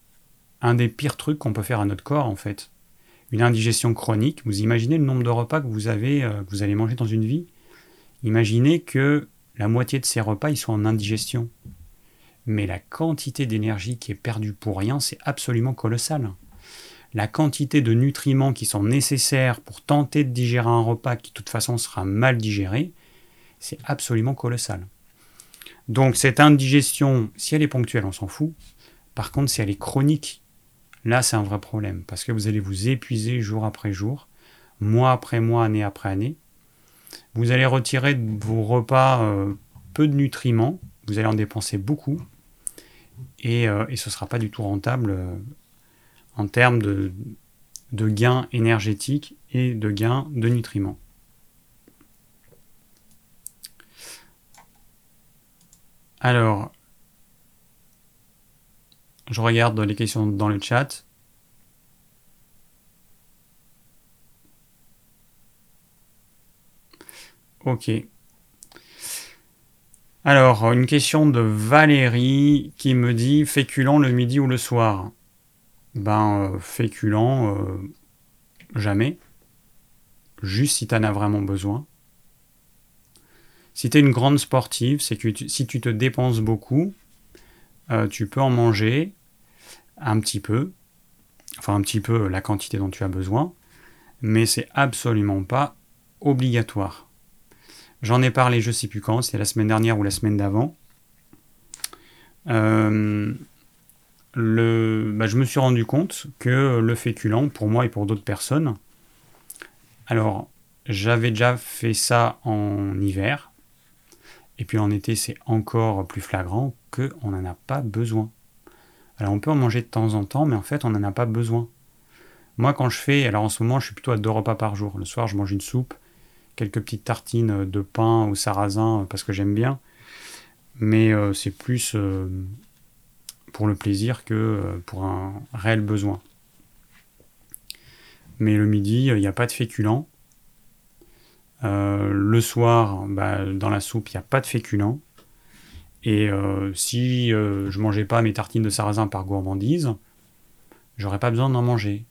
un des pires trucs qu'on peut faire à notre corps en fait une indigestion chronique, vous imaginez le nombre de repas que vous avez, euh, vous allez manger dans une vie? Imaginez que la moitié de ces repas, ils sont en indigestion. Mais la quantité d'énergie qui est perdue pour rien, c'est absolument colossal. La quantité de nutriments qui sont nécessaires pour tenter de digérer un repas qui de toute façon sera mal digéré, c'est absolument colossal. Donc cette indigestion, si elle est ponctuelle, on s'en fout. Par contre, si elle est chronique, Là, c'est un vrai problème parce que vous allez vous épuiser jour après jour, mois après mois, année après année. Vous allez retirer de vos repas euh, peu de nutriments, vous allez en dépenser beaucoup et, euh, ce ne sera pas du tout rentable euh, en termes de, de gains énergétiques et de gains de nutriments. Alors, je regarde les questions dans le chat. Ok. Alors, une question de Valérie qui me dit féculent le midi ou le soir? Ben, euh, féculent, euh, jamais. Juste si tu en as vraiment besoin. Si tu es une grande sportive, c'est que si tu te dépenses beaucoup, euh, tu peux en manger un petit peu, enfin un petit peu la quantité dont tu as besoin, mais c'est absolument pas obligatoire. J'en ai parlé, je sais plus quand, c'est la semaine dernière ou la semaine d'avant. Euh, bah, je me suis rendu compte que le féculent, pour moi et pour d'autres personnes, alors j'avais déjà fait ça en hiver, et puis en été c'est encore plus flagrant qu'on n'en a pas besoin. Alors on peut en manger de temps en temps, mais en fait on n'en a pas besoin. Moi quand je fais, alors en ce moment je suis plutôt à deux repas par jour. Le soir je mange une soupe, quelques petites tartines de pain ou sarrasin euh, parce que j'aime bien. Mais euh, c'est plus euh, pour le plaisir que pour un réel besoin. Mais le midi, il n'y a pas de féculents. le soir, bah, dans la soupe, il n'y a pas de féculents. Et euh, si euh, je mangeais pas mes tartines de sarrasin par gourmandise, j'aurais pas besoin d'en manger.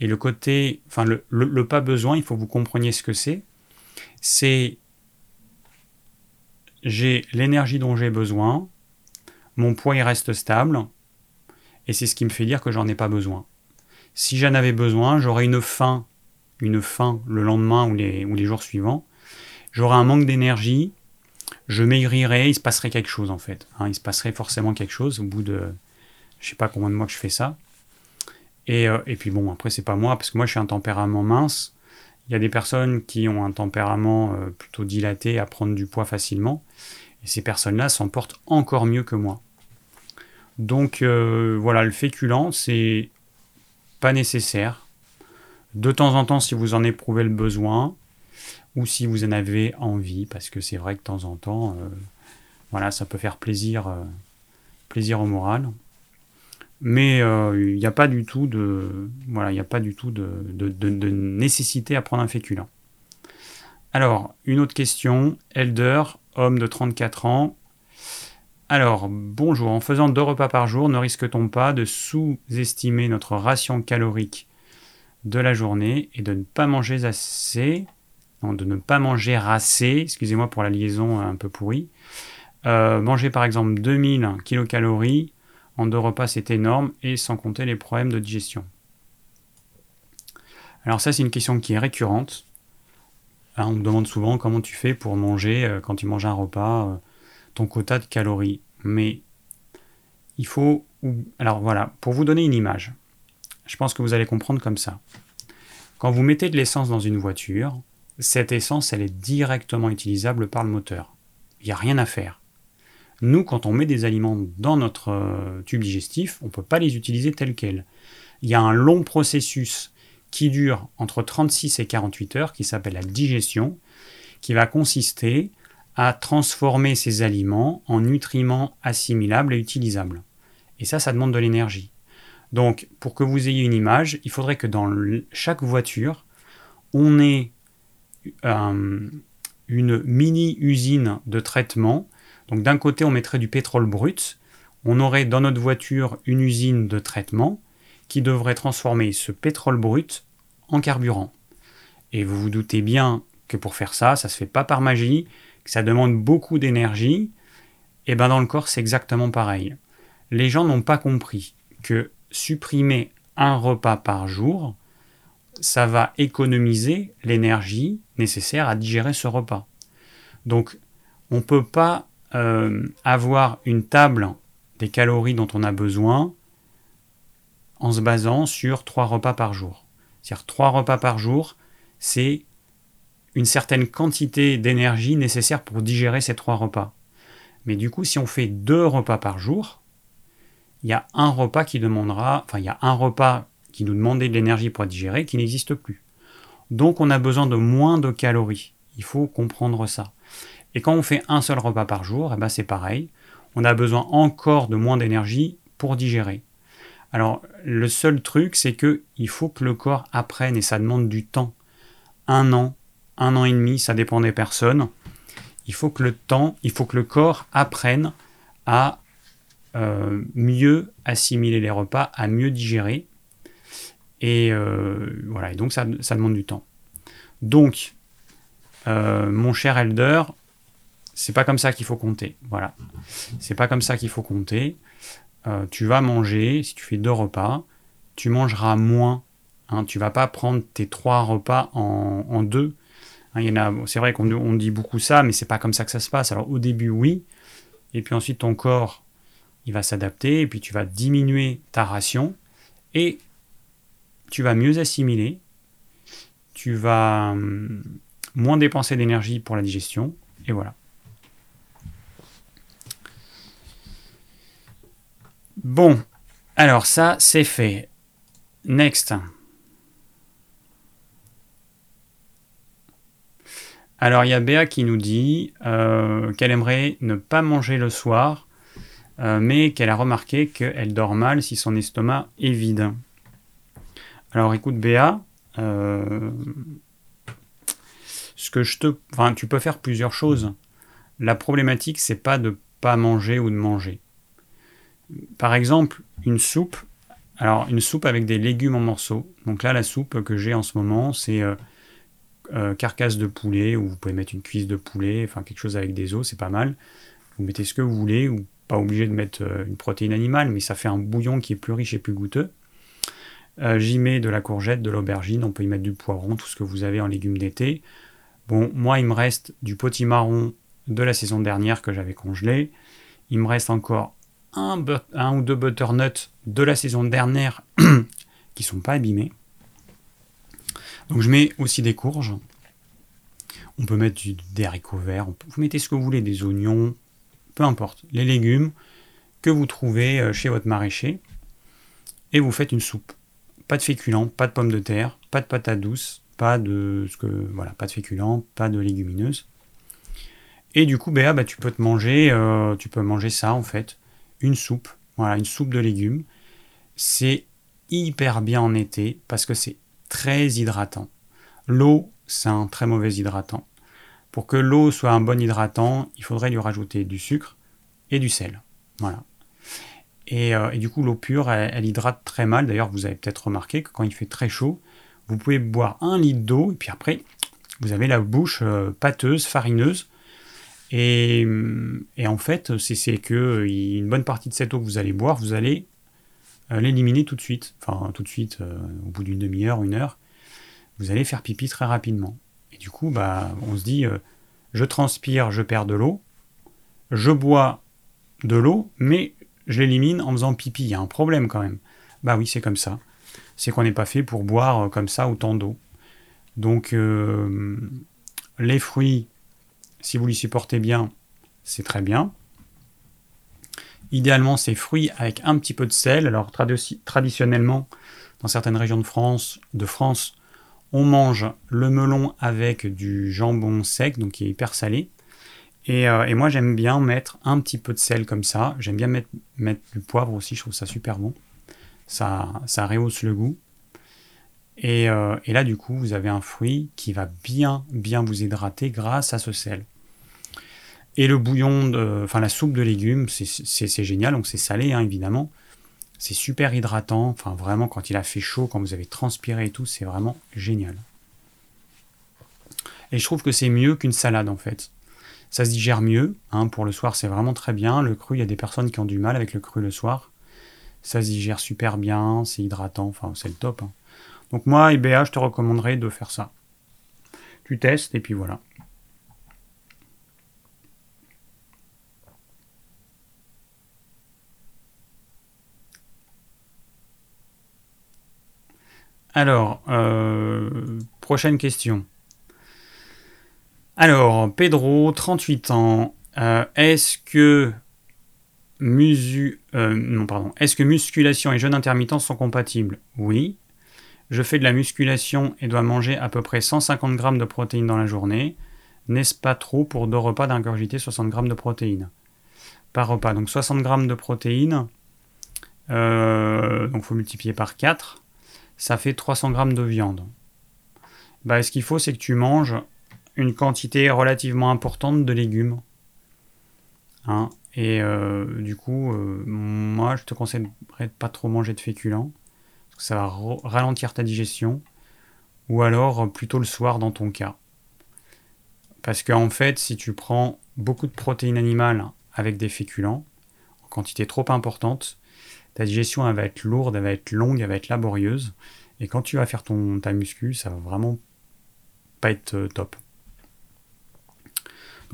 Et le côté, enfin le, pas besoin, il faut que vous compreniez ce que c'est. C'est j'ai l'énergie dont j'ai besoin, mon poids il reste stable, et c'est ce qui me fait dire que j'en ai pas besoin. Si j'en avais besoin, j'aurais une faim, une faim le lendemain ou les, ou les jours suivants. J'aurais un manque d'énergie, je maigrirais, il se passerait quelque chose en fait. Hein. il se passerait forcément quelque chose au bout de, je sais pas combien de mois que je fais ça. Et, euh, et puis bon, après c'est pas moi, parce que moi je suis un tempérament mince. Il y a des personnes qui ont un tempérament euh, plutôt dilaté à prendre du poids facilement. Et ces personnes-là s'en portent encore mieux que moi. Donc euh, voilà, le féculent, c'est pas nécessaire. De temps en temps, si vous en éprouvez le besoin, ou si vous en avez envie, parce que c'est vrai que de temps en temps, euh, voilà, ça peut faire plaisir, euh, plaisir au moral. Mais il n'y a pas du tout de, voilà, il a pas du tout de, de, nécessité à prendre un féculent. Alors, une autre question. Elder, homme de 34 ans, alors, bonjour, en faisant deux repas par jour, ne risque-t-on pas de sous-estimer notre ration calorique de la journée et de ne pas manger assez, non, de ne pas manger assez, excusez-moi pour la liaison un peu pourrie. Euh, manger par exemple 2000 kilocalories en deux repas, c'est énorme, et sans compter les problèmes de digestion. Alors ça, c'est une question qui est récurrente. Hein, on me demande souvent comment tu fais pour manger euh, quand tu manges un repas. Euh, ton quota de calories. Mais il faut... Alors voilà, pour vous donner une image, je pense que vous allez comprendre comme ça. Quand vous mettez de l'essence dans une voiture, cette essence, elle est directement utilisable par le moteur. Il n'y a rien à faire. Nous, quand on met des aliments dans notre euh, tube digestif, on ne peut pas les utiliser tels quels. Il y a un long processus qui dure entre 36 et 48 heures, qui s'appelle la digestion, qui va consister à transformer ces aliments en nutriments assimilables et utilisables. Et ça, ça demande de l'énergie. Donc, pour que vous ayez une image, il faudrait que dans chaque voiture, on ait euh, une mini-usine de traitement. Donc, d'un côté, on mettrait du pétrole brut. On aurait dans notre voiture une usine de traitement qui devrait transformer ce pétrole brut en carburant. Et vous vous doutez bien que pour faire ça, ça ne se fait pas par magie que ça demande beaucoup d'énergie, et eh ben dans le corps c'est exactement pareil. Les gens n'ont pas compris que supprimer un repas par jour, ça va économiser l'énergie nécessaire à digérer ce repas. Donc on ne peut pas euh, avoir une table des calories dont on a besoin en se basant sur trois repas par jour. C'est-à-dire trois repas par jour, c'est une certaine quantité d'énergie nécessaire pour digérer ces trois repas. Mais du coup, si on fait deux repas par jour, il y a un repas qui demandera, enfin il y a un repas qui nous demandait de l'énergie pour digérer qui n'existe plus. Donc on a besoin de moins de calories. Il faut comprendre ça. Et quand on fait un seul repas par jour, eh ben c'est pareil. On a besoin encore de moins d'énergie pour digérer. Alors le seul truc, c'est que il faut que le corps apprenne et ça demande du temps. Un an, un an et demi, ça dépend des personnes. Il faut que le temps, il faut que le corps apprenne à euh, mieux assimiler les repas, à mieux digérer. Et euh, voilà, et donc ça, demande du temps. Donc, euh, mon cher Elder, c'est pas comme ça qu'il faut compter. Voilà, c'est pas comme ça qu'il faut compter. tu vas manger, si tu fais deux repas, tu mangeras moins. Hein, tu vas pas prendre tes trois repas en deux Hein, c'est vrai qu'on dit beaucoup ça, mais c'est pas comme ça que ça se passe. Alors au début, oui, et puis ensuite ton corps, il va s'adapter, et puis tu vas diminuer ta ration, et tu vas mieux assimiler, tu vas hum, moins dépenser d'énergie pour la digestion, et voilà. Bon, alors ça, c'est fait. Next. Alors il y a Béa qui nous dit euh, qu'elle aimerait ne pas manger le soir, euh, mais qu'elle a remarqué qu'elle dort mal si son estomac est vide. Alors écoute Béa, euh, ce que je te, tu peux faire plusieurs choses. La problématique c'est pas de pas manger ou de manger. Par exemple, une soupe. Alors une soupe avec des légumes en morceaux. Donc là la soupe que j'ai en ce moment c'est euh, carcasse de poulet, ou vous pouvez mettre une cuisse de poulet, enfin quelque chose avec des os, c'est pas mal. Vous mettez ce que vous voulez, ou pas obligé de mettre euh, une protéine animale, mais ça fait un bouillon qui est plus riche et plus goûteux. Euh, j'y mets de la courgette, de l'aubergine, on peut y mettre du poiron, tout ce que vous avez en légumes d'été. Bon, moi il me reste du potimarron de la saison dernière que j'avais congelé. Il me reste encore un, ou deux butternuts de la saison dernière qui sont pas abîmés. Donc je mets aussi des courges. On peut mettre des haricots verts, vous mettez ce que vous voulez, des oignons, peu importe. Les légumes que vous trouvez euh, chez votre maraîcher et vous faites une soupe. Pas de féculents, pas de pommes de terre, pas de patates douces, pas de ce que voilà, pas de féculents, pas de légumineuses. Et du coup, bah, tu peux te manger, euh, tu peux manger ça en fait, une soupe, voilà, une soupe de légumes. C'est hyper bien en été parce que c'est très hydratant. L'eau, c'est un très mauvais hydratant. Pour que l'eau soit un bon hydratant, il faudrait lui rajouter du sucre et du sel. Voilà. Et, euh, du coup, l'eau pure, elle, hydrate très mal. D'ailleurs, vous avez peut-être remarqué que quand il fait très chaud, vous pouvez boire un litre d'eau et puis après, vous avez la bouche euh, pâteuse, farineuse. Et, et en fait, c'est que une bonne partie de cette eau que vous allez boire, vous allez euh, l'éliminer tout de suite. Enfin, tout de suite, au bout d'une demi-heure, une heure, vous allez faire pipi très rapidement. Et du coup, bah, on se dit, je transpire, je perds de l'eau, je bois de l'eau, mais je l'élimine en faisant pipi. Il y a un problème quand même. Bah oui, c'est comme ça. C'est qu'on n'est pas fait pour boire euh, comme ça autant d'eau. Donc, euh, les fruits, si vous les supportez bien, c'est très bien. Idéalement, c'est fruits avec un petit peu de sel. Alors, traditionnellement, dans certaines régions de France, de France, on mange le melon avec du jambon sec, donc qui est hyper salé. Euh, et, moi, j'aime bien mettre un petit peu de sel comme ça. J'aime bien mettre, du poivre aussi, je trouve ça super bon. Ça, ça rehausse le goût. Et, euh, et, là, du coup, vous avez un fruit qui va bien, bien vous hydrater grâce à ce sel. Et le bouillon, de, enfin la soupe de légumes, c'est génial. Donc c'est salé, hein, évidemment. C'est super hydratant. Enfin, vraiment, quand il a fait chaud, quand vous avez transpiré et tout, c'est vraiment génial. Et je trouve que c'est mieux qu'une salade, en fait. Ça se digère mieux. Hein, pour le soir, c'est vraiment très bien. Le cru, il y a des personnes qui ont du mal avec le cru le soir. Ça se digère super bien, c'est hydratant, enfin, c'est le top. Hein. Donc moi, IBA, je te recommanderais de faire ça. Tu testes et puis voilà. Alors, euh, prochaine question. Alors, Pedro, 38 ans. Euh, est-ce que musu, euh. Est-ce que musculation et jeûne intermittent sont compatibles? Oui. Je fais de la musculation et dois manger à peu près 150 grammes de protéines dans la journée. N'est-ce pas trop pour deux repas d'ingurgiter 60 grammes de protéines? Par repas Donc 60 grammes de protéines, euh, donc faut multiplier par 4, ça fait 300 grammes de viande. Bah, ce qu'il faut, c'est que tu manges une quantité relativement importante de légumes. Hein, et euh, du coup, euh, moi, je te conseillerais de pas trop manger de féculents, parce que ça va ralentir ta digestion, ou alors plutôt le soir dans ton cas. Parce qu'en en fait, si tu prends beaucoup de protéines animales avec des féculents, en quantité trop importante, ta digestion elle va être lourde, elle va être longue, elle va être laborieuse, et quand tu vas faire ton, ta muscu, ça va vraiment pas être euh, top.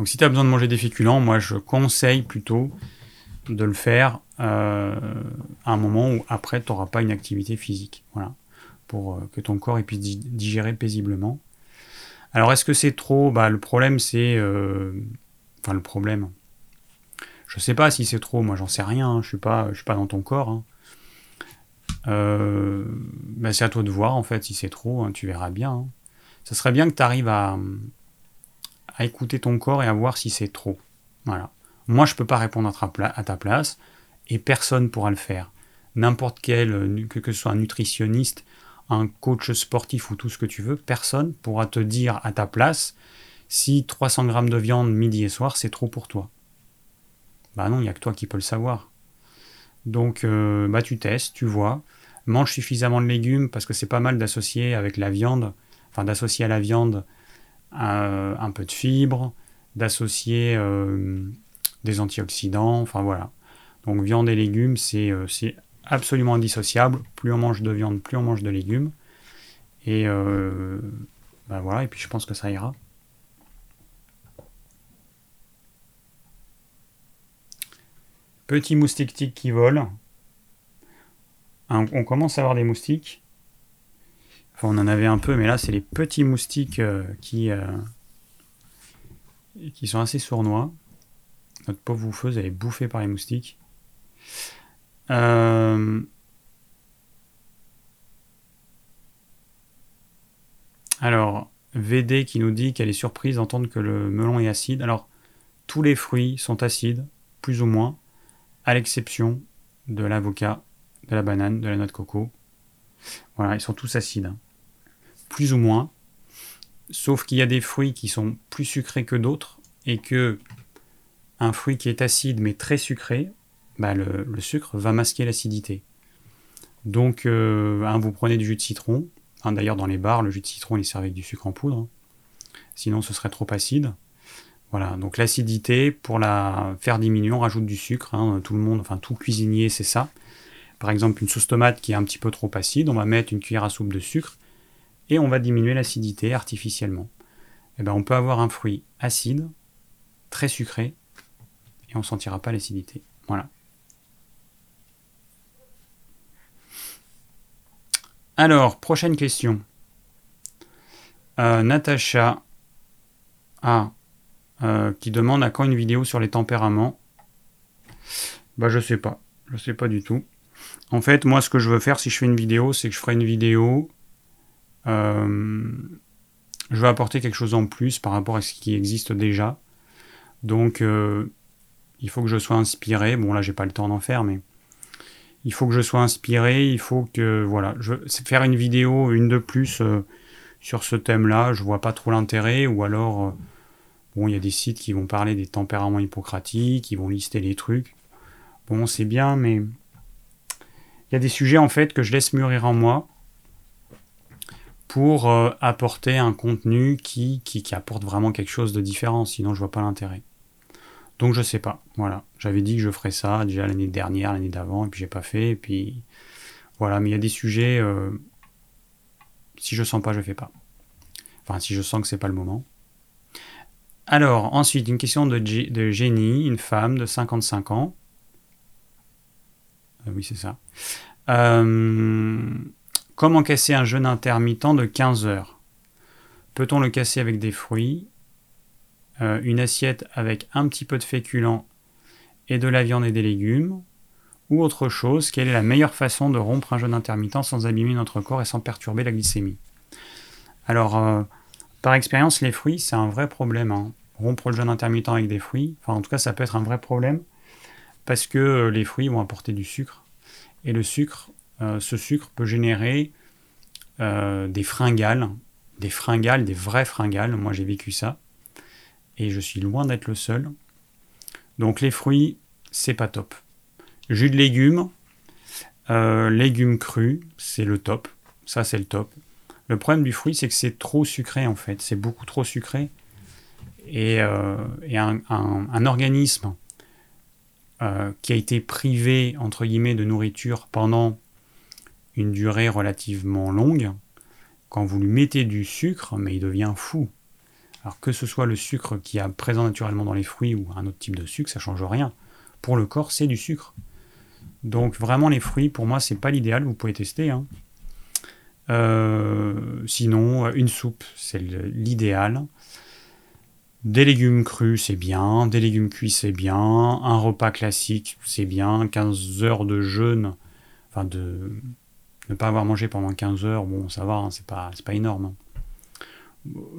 Donc si tu as besoin de manger des féculents, moi je conseille plutôt de le faire euh, à un moment où après tu n'auras pas une activité physique. Voilà. Pour euh, que ton corps puisse digérer paisiblement. Alors est-ce que c'est trop? Bah, Le problème c'est... Euh, enfin le problème. Je ne sais pas si c'est trop, moi j'en sais rien, hein. je ne suis, suis, pas dans ton corps. Hein. Bah, c'est à toi de voir en fait si c'est trop, hein, tu verras bien. Ça serait bien que tu arrives à, à écouter ton corps et à voir si c'est trop. Voilà. Moi, je ne peux pas répondre à ta, place et personne pourra le faire. N'importe quel, euh, que, ce soit un nutritionniste, un coach sportif ou tout ce que tu veux, personne pourra te dire à ta place si 300 grammes de viande midi et soir, c'est trop pour toi. Bah non, il n'y a que toi qui peux le savoir. Donc, euh, bah tu testes, tu vois. Mange suffisamment de légumes parce que c'est pas mal d'associer avec la viande, enfin d'associer à la viande un peu de fibres, d'associer euh, des antioxydants, enfin voilà. Donc viande et légumes, c'est euh, absolument indissociable. Plus on mange de viande, plus on mange de légumes. Et ben voilà, et puis je pense que ça ira. Petit moustique tic qui vole. On commence à avoir des moustiques on en avait un peu, mais là, c'est les petits moustiques euh, qui, euh, qui sont assez sournois. Notre pauvre bouffeuse, elle est bouffée par les moustiques. Euh, alors, VD qui nous dit qu'elle est surprise d'entendre que le melon est acide. Alors, tous les fruits sont acides, plus ou moins, à l'exception de l'avocat, de la banane, de la noix de coco. Voilà, ils sont tous acides. Hein. Plus ou moins. Sauf qu'il y a des fruits qui sont plus sucrés que d'autres et que un fruit qui est acide mais très sucré, bah, le, sucre va masquer l'acidité. Donc, euh, hein, vous prenez du jus de citron. Hein, d'ailleurs, dans les bars, le jus de citron il est servi avec du sucre en poudre. Sinon, ce serait trop acide. Voilà, donc l'acidité, pour la faire diminuer, on rajoute du sucre. Hein, tout le monde, enfin tout cuisinier, c'est ça. Par exemple, une sauce tomate qui est un petit peu trop acide, on va mettre une cuillère à soupe de sucre et on va diminuer l'acidité artificiellement. Eh ben, on peut avoir un fruit acide, très sucré, et on ne sentira pas l'acidité. Voilà. Alors, prochaine question. Euh, Natacha a euh, qui demande à quand une vidéo sur les tempéraments? Bah je sais pas, je sais pas du tout. En fait, moi ce que je veux faire si je fais une vidéo, c'est que je ferai une vidéo. Euh, je veux apporter quelque chose en plus par rapport à ce qui existe déjà. Donc euh, il faut que je sois inspiré. Bon là j'ai pas le temps d'en faire, mais il faut que je sois inspiré. Il faut que voilà, je faire une vidéo, une de plus sur ce thème-là. Je vois pas trop l'intérêt, ou alors Bon, il y a des sites qui vont parler des tempéraments hippocratiques, qui vont lister les trucs. Bon, c'est bien, mais il y a des sujets en fait que je laisse mûrir en moi pour euh, apporter un contenu qui, qui, apporte vraiment quelque chose de différent, sinon je vois pas l'intérêt. Donc je sais pas, voilà. J'avais dit que je ferais ça déjà l'année dernière, l'année d'avant, et puis j'ai pas fait, et puis voilà, mais il y a des sujets, euh, si je sens pas, je fais pas. Enfin, si je sens que c'est pas le moment. Alors, ensuite, une question de, de Jenny, une femme de 55 ans. Euh, oui, c'est ça. Euh, comment casser un jeûne intermittent de 15 heures Peut-on le casser avec des fruits euh, Une assiette avec un petit peu de féculents et de la viande et des légumes Ou autre chose Quelle est la meilleure façon de rompre un jeûne intermittent sans abîmer notre corps et sans perturber la glycémie? Alors, par expérience, les fruits, c'est un vrai problème. Hein rompre le jeûne intermittent avec des fruits. Enfin, en tout cas, ça peut être un vrai problème parce que euh, les fruits vont apporter du sucre. Et le sucre, euh, ce sucre peut générer euh, des fringales, des fringales, des vrais fringales. Moi, j'ai vécu ça. Et je suis loin d'être le seul. Donc, les fruits, c'est pas top. Jus de légumes, légumes crus, c'est le top. Ça, c'est le top. Le problème du fruit, c'est que c'est trop sucré en fait. C'est beaucoup trop sucré et, euh, un, organisme euh, qui a été privé, entre guillemets, de nourriture pendant une durée relativement longue, quand vous lui mettez du sucre, mais il devient fou. Alors que ce soit le sucre qui est présent naturellement dans les fruits ou un autre type de sucre, ça change rien. Pour le corps, c'est du sucre. Donc vraiment les fruits, pour moi, c'est pas l'idéal. Vous pouvez tester. Hein. Euh, sinon, une soupe, c'est l'idéal. Des légumes crus, c'est bien. Des légumes cuits, c'est bien. Un repas classique, c'est bien. 15 heures de jeûne, enfin de ne pas avoir mangé pendant 15 heures, bon, ça va, hein, c'est pas, énorme. Hein.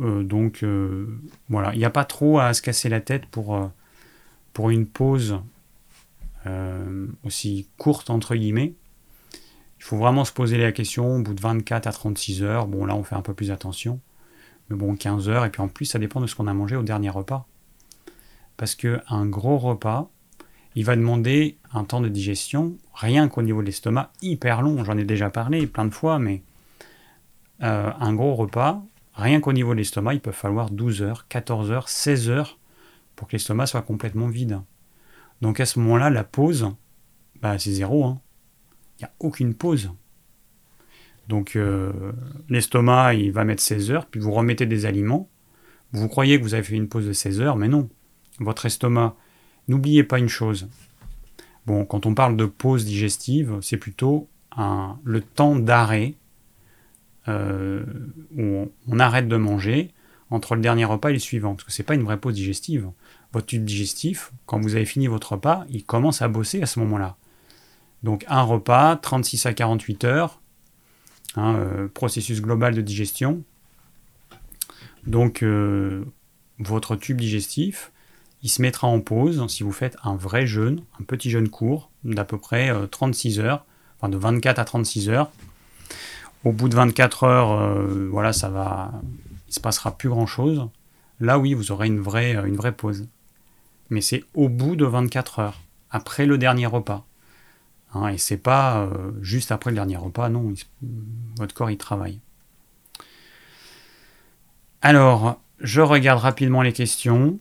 Euh, donc euh, voilà, il n'y a pas trop à se casser la tête pour, euh, pour une pause aussi courte, entre guillemets. Il faut vraiment se poser la question au bout de 24 à 36 heures. Bon, là, on fait un peu plus attention. Mais bon, 15 heures, et puis en plus, ça dépend de ce qu'on a mangé au dernier repas. Parce qu'un gros repas, il va demander un temps de digestion, rien qu'au niveau de l'estomac, hyper long. J'en ai déjà parlé plein de fois, mais euh, un gros repas, rien qu'au niveau de l'estomac, il peut falloir 12 heures, 14 heures, 16 heures pour que l'estomac soit complètement vide. Donc à ce moment-là, la pause, bah, c'est zéro. Hein. Il n'y a aucune pause. Donc euh, l'estomac, il va mettre 16 heures, puis vous remettez des aliments. Vous croyez que vous avez fait une pause de 16 heures, mais non. Votre estomac, n'oubliez pas une chose. Bon, quand on parle de pause digestive, c'est plutôt le temps d'arrêt euh, où on, arrête de manger entre le dernier repas et le suivant. Parce que ce n'est pas une vraie pause digestive. Votre tube digestif, quand vous avez fini votre repas, il commence à bosser à ce moment-là. Donc un repas, 36 à 48 heures, hein, euh, processus global de digestion. Donc euh, votre tube digestif, il se mettra en pause si vous faites un vrai jeûne, un petit jeûne court d'à peu près 36 heures, enfin de 24 à 36 heures. Au bout de 24 heures, voilà, ça va, il se passera plus grand chose. Là, oui, vous aurez une vraie, une vraie pause. Mais c'est au bout de 24 heures, après le dernier repas. Hein, et c'est pas euh, juste après le dernier repas, non, votre corps il travaille. Alors, je regarde rapidement les questions.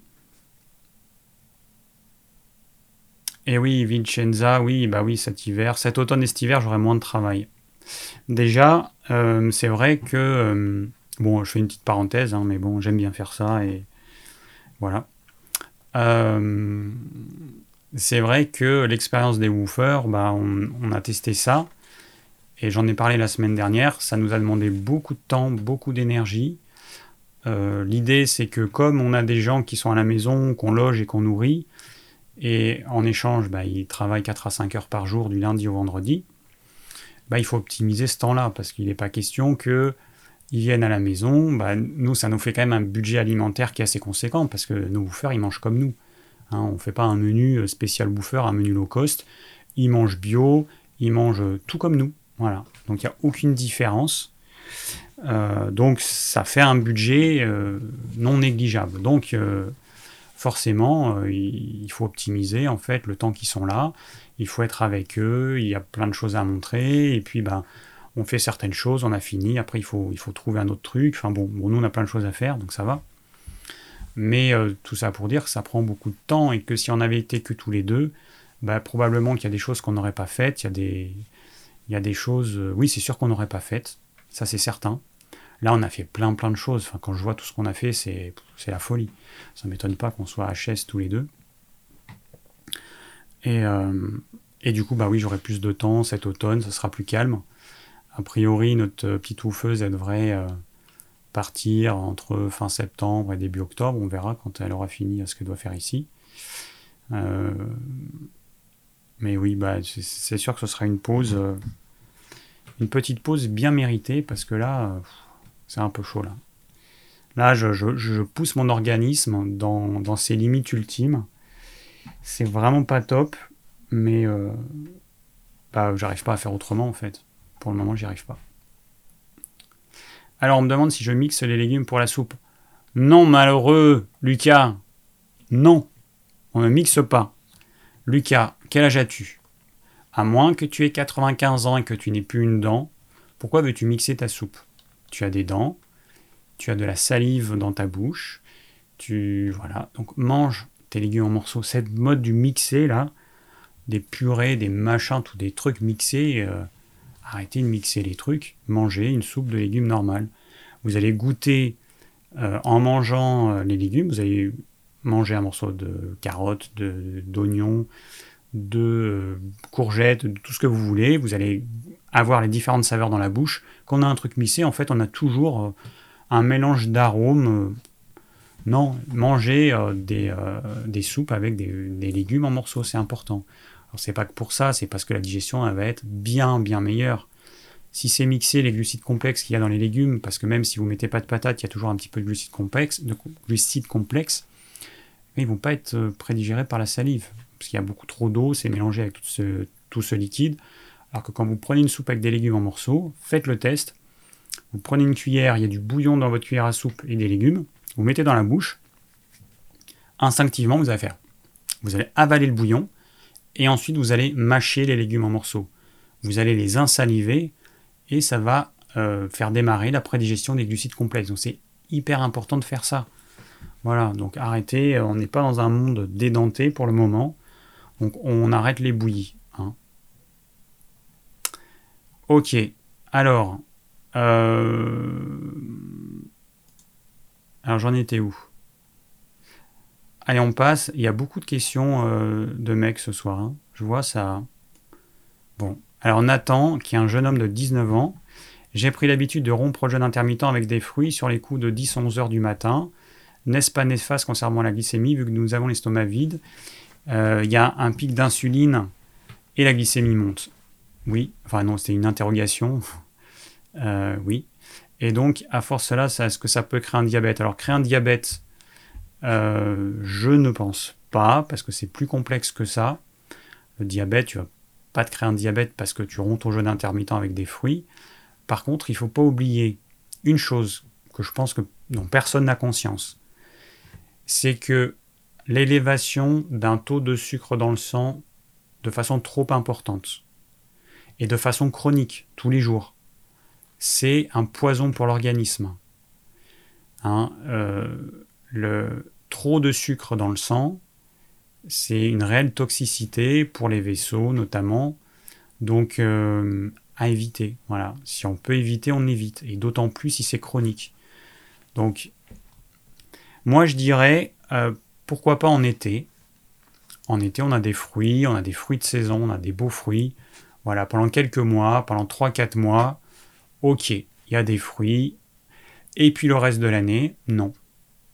Et oui, Vincenza, oui, bah oui, cet hiver, cet automne et cet hiver, j'aurai moins de travail. Déjà, euh, c'est vrai que, euh, bon, je fais une petite parenthèse, hein, mais bon, j'aime bien faire ça voilà c'est vrai que l'expérience des woofers, bah, on, a testé ça. Et j'en ai parlé la semaine dernière. Ça nous a demandé beaucoup de temps, beaucoup d'énergie. Euh, l'idée, c'est que comme on a des gens qui sont à la maison, qu'on loge et qu'on nourrit, et en échange, bah, ils travaillent 4 à 5 heures par jour du lundi au vendredi, bah, il faut optimiser ce temps-là, parce qu'il n'est pas question qu'ils viennent à la maison. Bah, nous, ça nous fait quand même un budget alimentaire qui est assez conséquent, parce que nos woofers, ils mangent comme nous. Hein, on ne fait pas un menu euh, spécial bouffeur, un menu low cost. Ils mangent bio, ils mangent tout comme nous. Voilà. Donc il n'y a aucune différence. Euh, donc ça fait un budget euh, non négligeable. Donc forcément, il faut optimiser en fait le temps qu'ils sont là. Il faut être avec eux. Il y a plein de choses à montrer. Et puis ben, on fait certaines choses, on a fini. Après il faut, il faut trouver un autre truc. Enfin bon, bon, nous on a plein de choses à faire, donc ça va. Mais euh, tout ça pour dire que ça prend beaucoup de temps et que si on avait été que tous les deux, bah, probablement qu'il y a des choses qu'on n'aurait pas faites. Il y a des, il y a des choses, euh, oui, c'est sûr qu'on n'aurait pas faites. Ça, c'est certain. Là, on a fait plein, plein de choses. Enfin, quand je vois tout ce qu'on a fait, c'est, la folie. Ça ne m'étonne pas qu'on soit à HS tous les deux. Et, euh, et du coup, bah oui, j'aurai plus de temps cet automne, ça sera plus calme. A priori, notre petite oufeuse, elle devrait partir entre fin septembre et début octobre. On verra quand elle aura fini ce qu'elle doit faire ici. Euh, mais oui, bah, c'est sûr que ce sera une pause, euh, une petite pause bien méritée parce que là, euh, c'est un peu chaud là. Là, je, pousse mon organisme dans, ses limites ultimes. C'est vraiment pas top, mais bah, j'arrive pas à faire autrement en fait. Pour le moment, j'y arrive pas. Alors on me demande si je mixe les légumes pour la soupe. Non, malheureux, Lucas. Non, on ne mixe pas. Lucas, quel âge as-tu? À moins que tu aies 95 ans et que tu n'aies plus une dent, pourquoi veux-tu mixer ta soupe? Tu as des dents, tu as de la salive dans ta bouche, tu voilà. Donc mange tes légumes en morceaux. Cette mode du mixer là, des purées, des machins, tous des trucs mixés. Euh, arrêtez de mixer les trucs, mangez une soupe de légumes normale. Vous allez goûter euh, en mangeant euh, les légumes, vous allez manger un morceau de carotte, d'oignon, de, de courgettes, de tout ce que vous voulez. Vous allez avoir les différentes saveurs dans la bouche. Quand on a un truc mixé, en fait, on a toujours un mélange d'arômes. non, manger des, des, soupes avec des, légumes en morceaux, c'est important. Alors c'est pas que pour ça, c'est parce que la digestion elle va être bien bien meilleure. Si c'est mixé les glucides complexes qu'il y a dans les légumes, parce que même si vous mettez pas de patates, il y a toujours un petit peu de glucides complexes, de glucides complexes, ils vont pas être euh, prédigérés par la salive, parce qu'il y a beaucoup trop d'eau, c'est mélangé avec tout ce liquide. Alors que quand vous prenez une soupe avec des légumes en morceaux, faites le test. Vous prenez une cuillère, il y a du bouillon dans votre cuillère à soupe et des légumes, vous mettez dans la bouche. Instinctivement, vous allez faire. Vous allez avaler le bouillon, et ensuite vous allez mâcher les légumes en morceaux. Vous allez les insaliver et ça va euh, faire démarrer la prédigestion des glucides complexes. Donc c'est hyper important de faire ça. Voilà, donc arrêtez, on n'est pas dans un monde dédenté pour le moment. Donc on arrête les bouillies. Ok, alors. Euh, alors j'en étais où? Allez, on passe. Il y a beaucoup de questions euh, de mecs ce soir. Hein. Je vois ça. Bon. Alors Nathan, qui est un jeune homme de 19 ans, j'ai pris l'habitude de rompre le jeûne intermittent avec des fruits sur les coups de 10-11 heures du matin. N'est-ce pas néfaste concernant la glycémie vu que nous avons l'estomac vide? Euh, Il y a un pic d'insuline et la glycémie monte. Oui, enfin non, c'était une interrogation. Euh, oui. Et donc, à force cela, est-ce que ça peut créer un diabète? Alors, créer un diabète, euh, je ne pense pas, parce que c'est plus complexe que ça. Le diabète, tu vas pas te créer un diabète parce que tu romps ton jeûne intermittent avec des fruits. Par contre, il ne faut pas oublier une chose que je pense que dont personne n'a conscience, c'est que l'élévation d'un taux de sucre dans le sang de façon trop importante et de façon chronique tous les jours, c'est un poison pour l'organisme. Hein, euh, trop de sucre dans le sang, c'est une réelle toxicité pour les vaisseaux notamment. Donc euh, à éviter. Voilà. Si on peut éviter, on évite. Et d'autant plus si c'est chronique. Donc, moi je dirais, euh, pourquoi pas en été? En été, on a des fruits, on a des fruits de saison, on a des beaux fruits. Voilà, pendant quelques mois, pendant 3-4 mois, ok, il y a des fruits. Et puis le reste de l'année, non.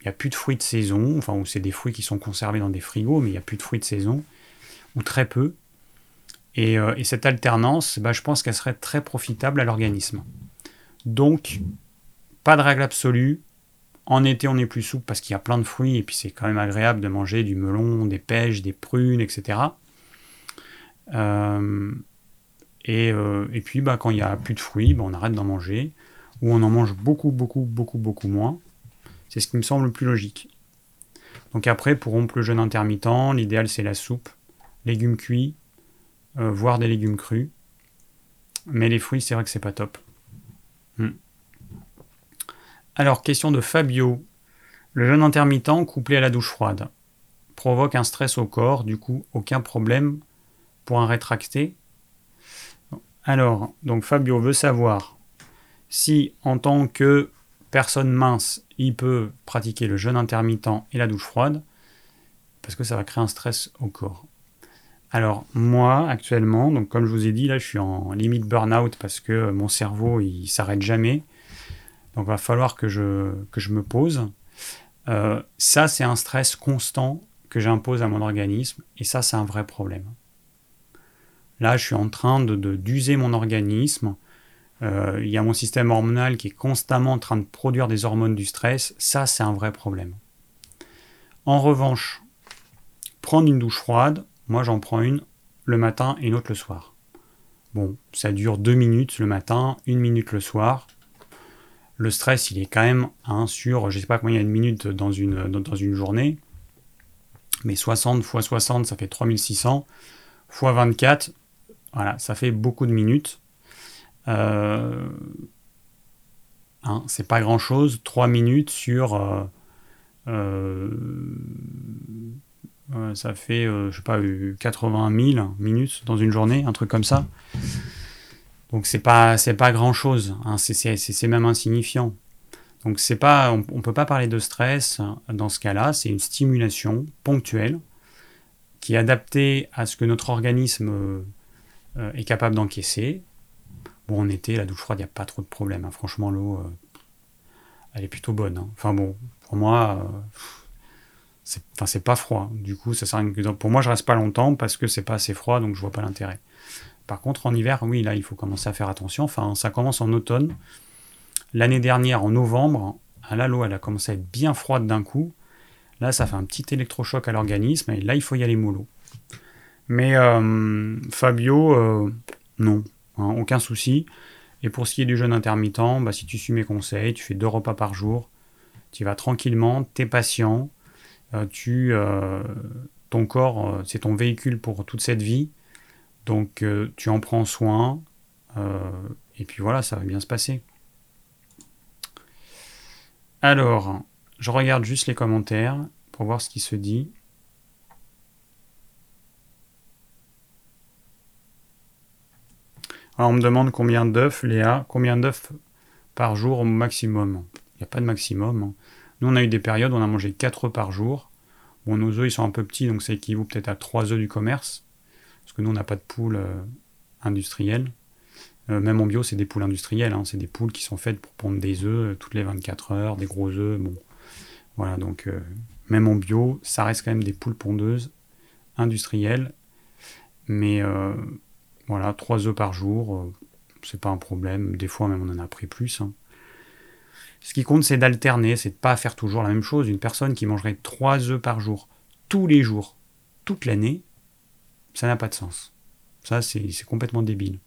Il n'y a plus de fruits de saison, enfin, ou c'est des fruits qui sont conservés dans des frigos, mais il n'y a plus de fruits de saison, ou très peu. Et, euh, cette alternance, bah, je pense qu'elle serait très profitable à l'organisme. Donc, pas de règle absolue. En été, on est plus souple parce qu'il y a plein de fruits et puis c'est quand même agréable de manger du melon, des pêches, des prunes, etc. Euh, euh, et, puis, bah, quand il n'y a plus de fruits, bah, on arrête d'en manger ou on en mange beaucoup, beaucoup, beaucoup, beaucoup moins. C'est ce qui me semble le plus logique. Donc après, pour rompre le jeûne intermittent, l'idéal c'est la soupe, légumes cuits, euh, voire des légumes crus. Mais les fruits, c'est vrai que c'est pas top. Hmm. Alors, question de Fabio. Le jeûne intermittent couplé à la douche froide provoque un stress au corps, du coup, aucun problème pour un rétracté. Alors, donc Fabio veut savoir si, en tant que personne mince, il peut pratiquer le jeûne intermittent et la douche froide, parce que ça va créer un stress au corps. Alors moi actuellement, comme je vous ai dit là, je suis en limite burn-out parce que mon cerveau il s'arrête jamais. Donc il va falloir que je, que je me pose. Euh, ça c'est un stress constant que j'impose à mon organisme et ça c'est un vrai problème. Là je suis en train de d'user mon organisme. Euh, il y a mon système hormonal qui est constamment en train de produire des hormones du stress. Ça c'est un vrai problème. En revanche, prendre une douche froide, moi, j'en prends une le matin et une autre le soir. Bon, ça dure deux minutes le matin, une minute le soir. Le stress, il est quand même hein, sur, je ne sais pas combien il y a de minutes dans une, dans, une journée, mais 60 x 60, ça fait 3600, x 24, voilà, ça fait beaucoup de minutes. Euh, hein, c'est pas grand chose, 3 minutes sur euh, euh, ça fait, je sais pas, 80 000 minutes dans une journée, un truc comme ça. Donc c'est pas, c'est pas grand chose. Hein, c'est même insignifiant. Donc c'est pas, on, ne peut pas parler de stress dans ce cas-là. C'est une stimulation ponctuelle qui est adaptée à ce que notre organisme euh, est capable d'encaisser. Bon, en été, la douche froide, il n'y a pas trop de problème. Hein. Franchement, l'eau, euh, elle est plutôt bonne. Hein. Enfin bon, pour moi, c'est enfin c'est pas froid. Du coup, ça sert à pour moi je reste pas longtemps parce que c'est pas assez froid donc je vois pas l'intérêt. Par contre en hiver, oui, là il faut commencer à faire attention. Enfin, ça commence en automne. L'année dernière en novembre, à l'eau elle a commencé à être bien froide d'un coup. Là, ça fait un petit électrochoc à l'organisme et là il faut y aller mollo. Mais euh, Fabio, euh, non, hein, aucun souci. Et pour ce qui est du jeûne intermittent, bah, si tu suis mes conseils, tu fais deux repas par jour, tu vas tranquillement, t'es patient, euh, tu, ton corps, c'est ton véhicule pour toute cette vie. Donc tu en prends soin. et puis voilà, ça va bien se passer. Alors, je regarde juste les commentaires pour voir ce qui se dit. Alors, on me demande combien d'œufs, Léa, combien d'œufs par jour au maximum Il n'y a pas de maximum. Hein. Nous, on a eu des périodes où on a mangé 4 œufs par jour. Bon, nos œufs, ils sont un peu petits, donc ça équivaut peut-être à 3 œufs du commerce. Parce que nous, on n'a pas de poules euh, industrielles. Euh, même en bio, c'est des poules industrielles. Hein. c'est des poules qui sont faites pour pondre des œufs euh, toutes les 24 heures, des gros œufs. Voilà, donc même en bio, ça reste quand même des poules pondeuses industrielles. Mais voilà, 3 œufs par jour, euh, c'est pas un problème. Des fois même on en a pris plus. Hein. Ce qui compte c'est d'alterner, c'est de pas faire toujours la même chose. Une personne qui mangerait 3 œufs par jour, tous les jours, toute l'année, ça n'a pas de sens. Ça c'est complètement débile.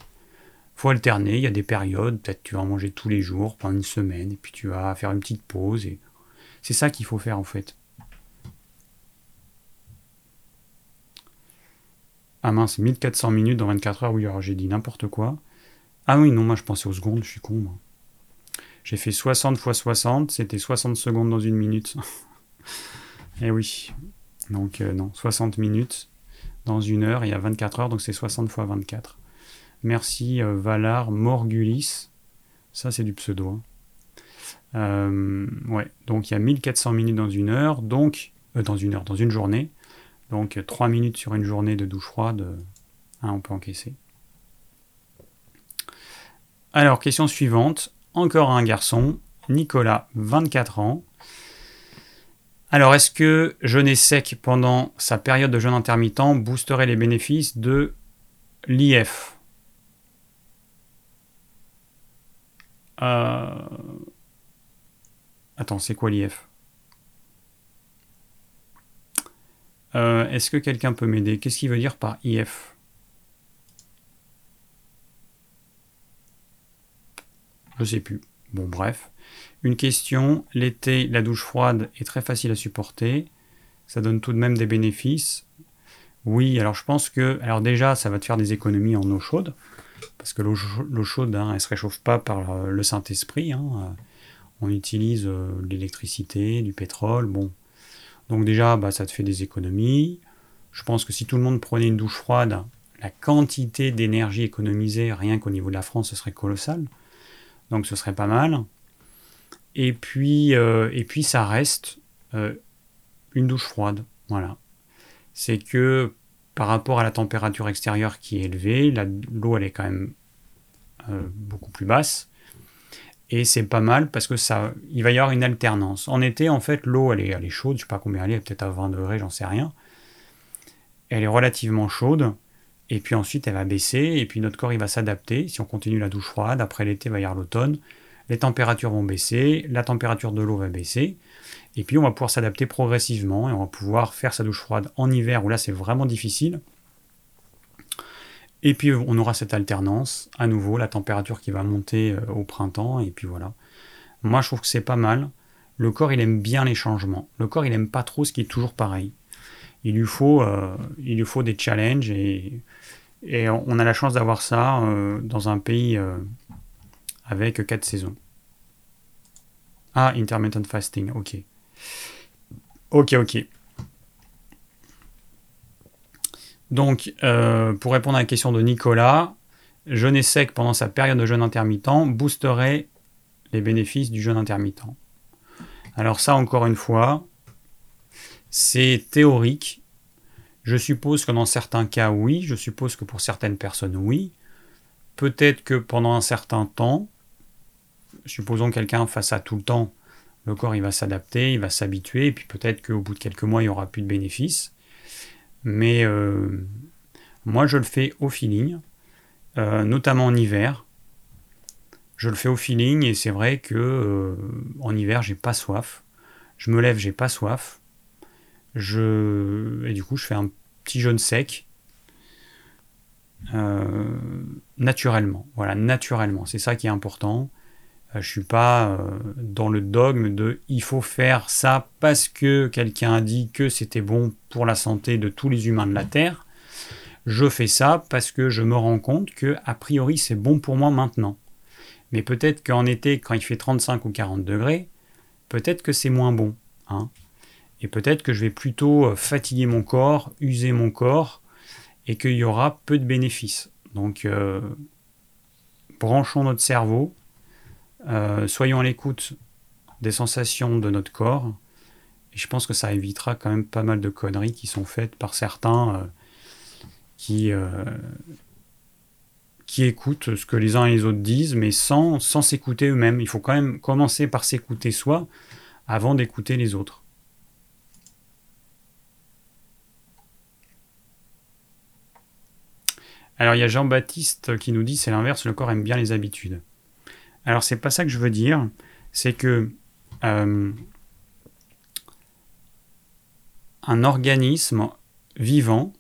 Faut alterner, il y a des périodes, peut-être tu vas en manger tous les jours pendant une semaine, et puis tu vas faire une petite pause. C'est ça qu'il faut faire en fait. Ah mince, 1400 minutes dans 24 heures, oui, alors j'ai dit n'importe quoi. Ah oui, non, moi je pensais aux secondes, je suis con. J'ai fait 60 x 60, c'était 60 secondes dans une minute. eh oui. Donc euh, non, 60 minutes dans une heure, il y a 24 heures, donc c'est 60 x 24. Merci euh, Valar Morgulis. Ça c'est du pseudo. Hein. Euh, ouais, donc il y a 1400 minutes dans une heure, donc dans une heure, dans une journée. Donc 3 minutes sur une journée de douche froide, hein, on peut encaisser. Alors, question suivante. Encore un garçon, Nicolas, 24 ans. Alors, est-ce que jeûner sec pendant sa période de jeûne intermittent boosterait les bénéfices de l'IF euh, Attends, c'est quoi l'IF Euh, est-ce que quelqu'un peut m'aider? Qu'est-ce qu'il veut dire par IF Je sais plus. Bon, bref. Une question. L'été, la douche froide est très facile à supporter. Ça donne tout de même des bénéfices. Oui, alors je pense que. Alors déjà, ça va te faire des économies en eau chaude. Parce que l'eau chaude, hein, elle ne se réchauffe pas par euh, le Saint-Esprit. Hein. On utilise euh, l'électricité, du pétrole. Bon, donc déjà, bah, ça te fait des économies. Je pense que si tout le monde prenait une douche froide, la quantité d'énergie économisée, rien qu'au niveau de la France, ce serait colossal. Donc ce serait pas mal. Et puis, euh, et puis ça reste euh, une douche froide. Voilà. C'est que par rapport à la température extérieure qui est élevée, l'eau elle est quand même euh, beaucoup plus basse. Et c'est pas mal parce que ça, il va y avoir une alternance. En été, en fait, l'eau, elle est, elle est chaude, je sais pas combien elle est, peut-être à 20 degrés, j'en sais rien. Elle est relativement chaude, et puis ensuite elle va baisser, et puis notre corps il va s'adapter. Si on continue la douche froide, après l'été va y avoir l'automne, les températures vont baisser, la température de l'eau va baisser, et puis on va pouvoir s'adapter progressivement, et on va pouvoir faire sa douche froide en hiver où là c'est vraiment difficile. Et puis on aura cette alternance, à nouveau la température qui va monter euh, au printemps, et puis voilà. Moi je trouve que c'est pas mal. Le corps il aime bien les changements. Le corps il aime pas trop ce qui est toujours pareil. Il lui faut, euh, des challenges et, et on a la chance d'avoir ça euh, dans un pays avec quatre saisons. Ah, intermittent fasting, ok. Ok, ok. Donc, euh, pour répondre à la question de Nicolas, jeûner sec pendant sa période de jeûne intermittent boosterait les bénéfices du jeûne intermittent. Alors ça, encore une fois, c'est théorique. Je suppose que dans certains cas, oui. Je suppose que pour certaines personnes, oui. Peut-être que pendant un certain temps, supposons que quelqu'un fasse ça tout le temps, le corps il va s'adapter, il va s'habituer, et puis peut-être qu'au bout de quelques mois, il n'y aura plus de bénéfices. Mais euh, moi, je le fais au feeling, euh, notamment en hiver. Je le fais au feeling et c'est vrai que euh, en hiver, j'ai pas soif. Je me lève, j'ai pas soif. Je... Et du coup, je fais un petit jeûne sec. naturellement. Voilà, naturellement. C'est ça qui est important. Je suis pas dans le dogme de il faut faire ça parce que quelqu'un a dit que c'était bon pour la santé de tous les humains de la Terre. Je fais ça parce que je me rends compte que, a priori, c'est bon pour moi maintenant. Mais peut-être qu'en été, quand il fait 35 ou 40 degrés, peut-être que c'est moins bon. Hein. Et peut-être que je vais plutôt euh, fatiguer mon corps, user mon corps, et qu'il y aura peu de bénéfices. Donc, euh, branchons notre cerveau, euh, soyons à l'écoute des sensations de notre corps, et je pense que ça évitera quand même pas mal de conneries qui sont faites par certains euh, qui, euh, qui écoutent ce que les uns et les autres disent, mais sans, sans s'écouter eux-mêmes. Il faut quand même commencer par s'écouter soi avant d'écouter les autres. Alors il y a Jean-Baptiste qui nous dit c'est l'inverse, le corps aime bien les habitudes. Alors c'est pas ça que je veux dire, c'est que euh, un organisme vivant,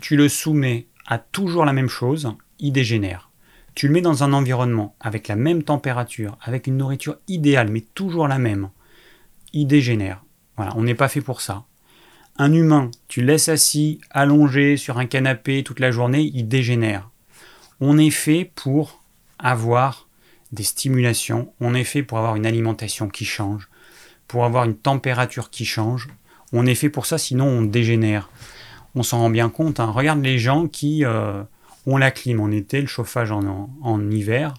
tu le soumets à toujours la même chose, il dégénère. Tu le mets dans un environnement avec la même température, avec une nourriture idéale, mais toujours la même, il dégénère. Voilà, on n'est pas fait pour ça. Un humain, tu laisses assis, allongé sur un canapé toute la journée, il dégénère. On est fait pour avoir des stimulations, on est fait pour avoir une alimentation qui change, pour avoir une température qui change. On est fait pour ça, sinon on dégénère. On s'en rend bien compte. Hein. Regarde les gens qui euh, ont la clim en été, le chauffage en, hiver.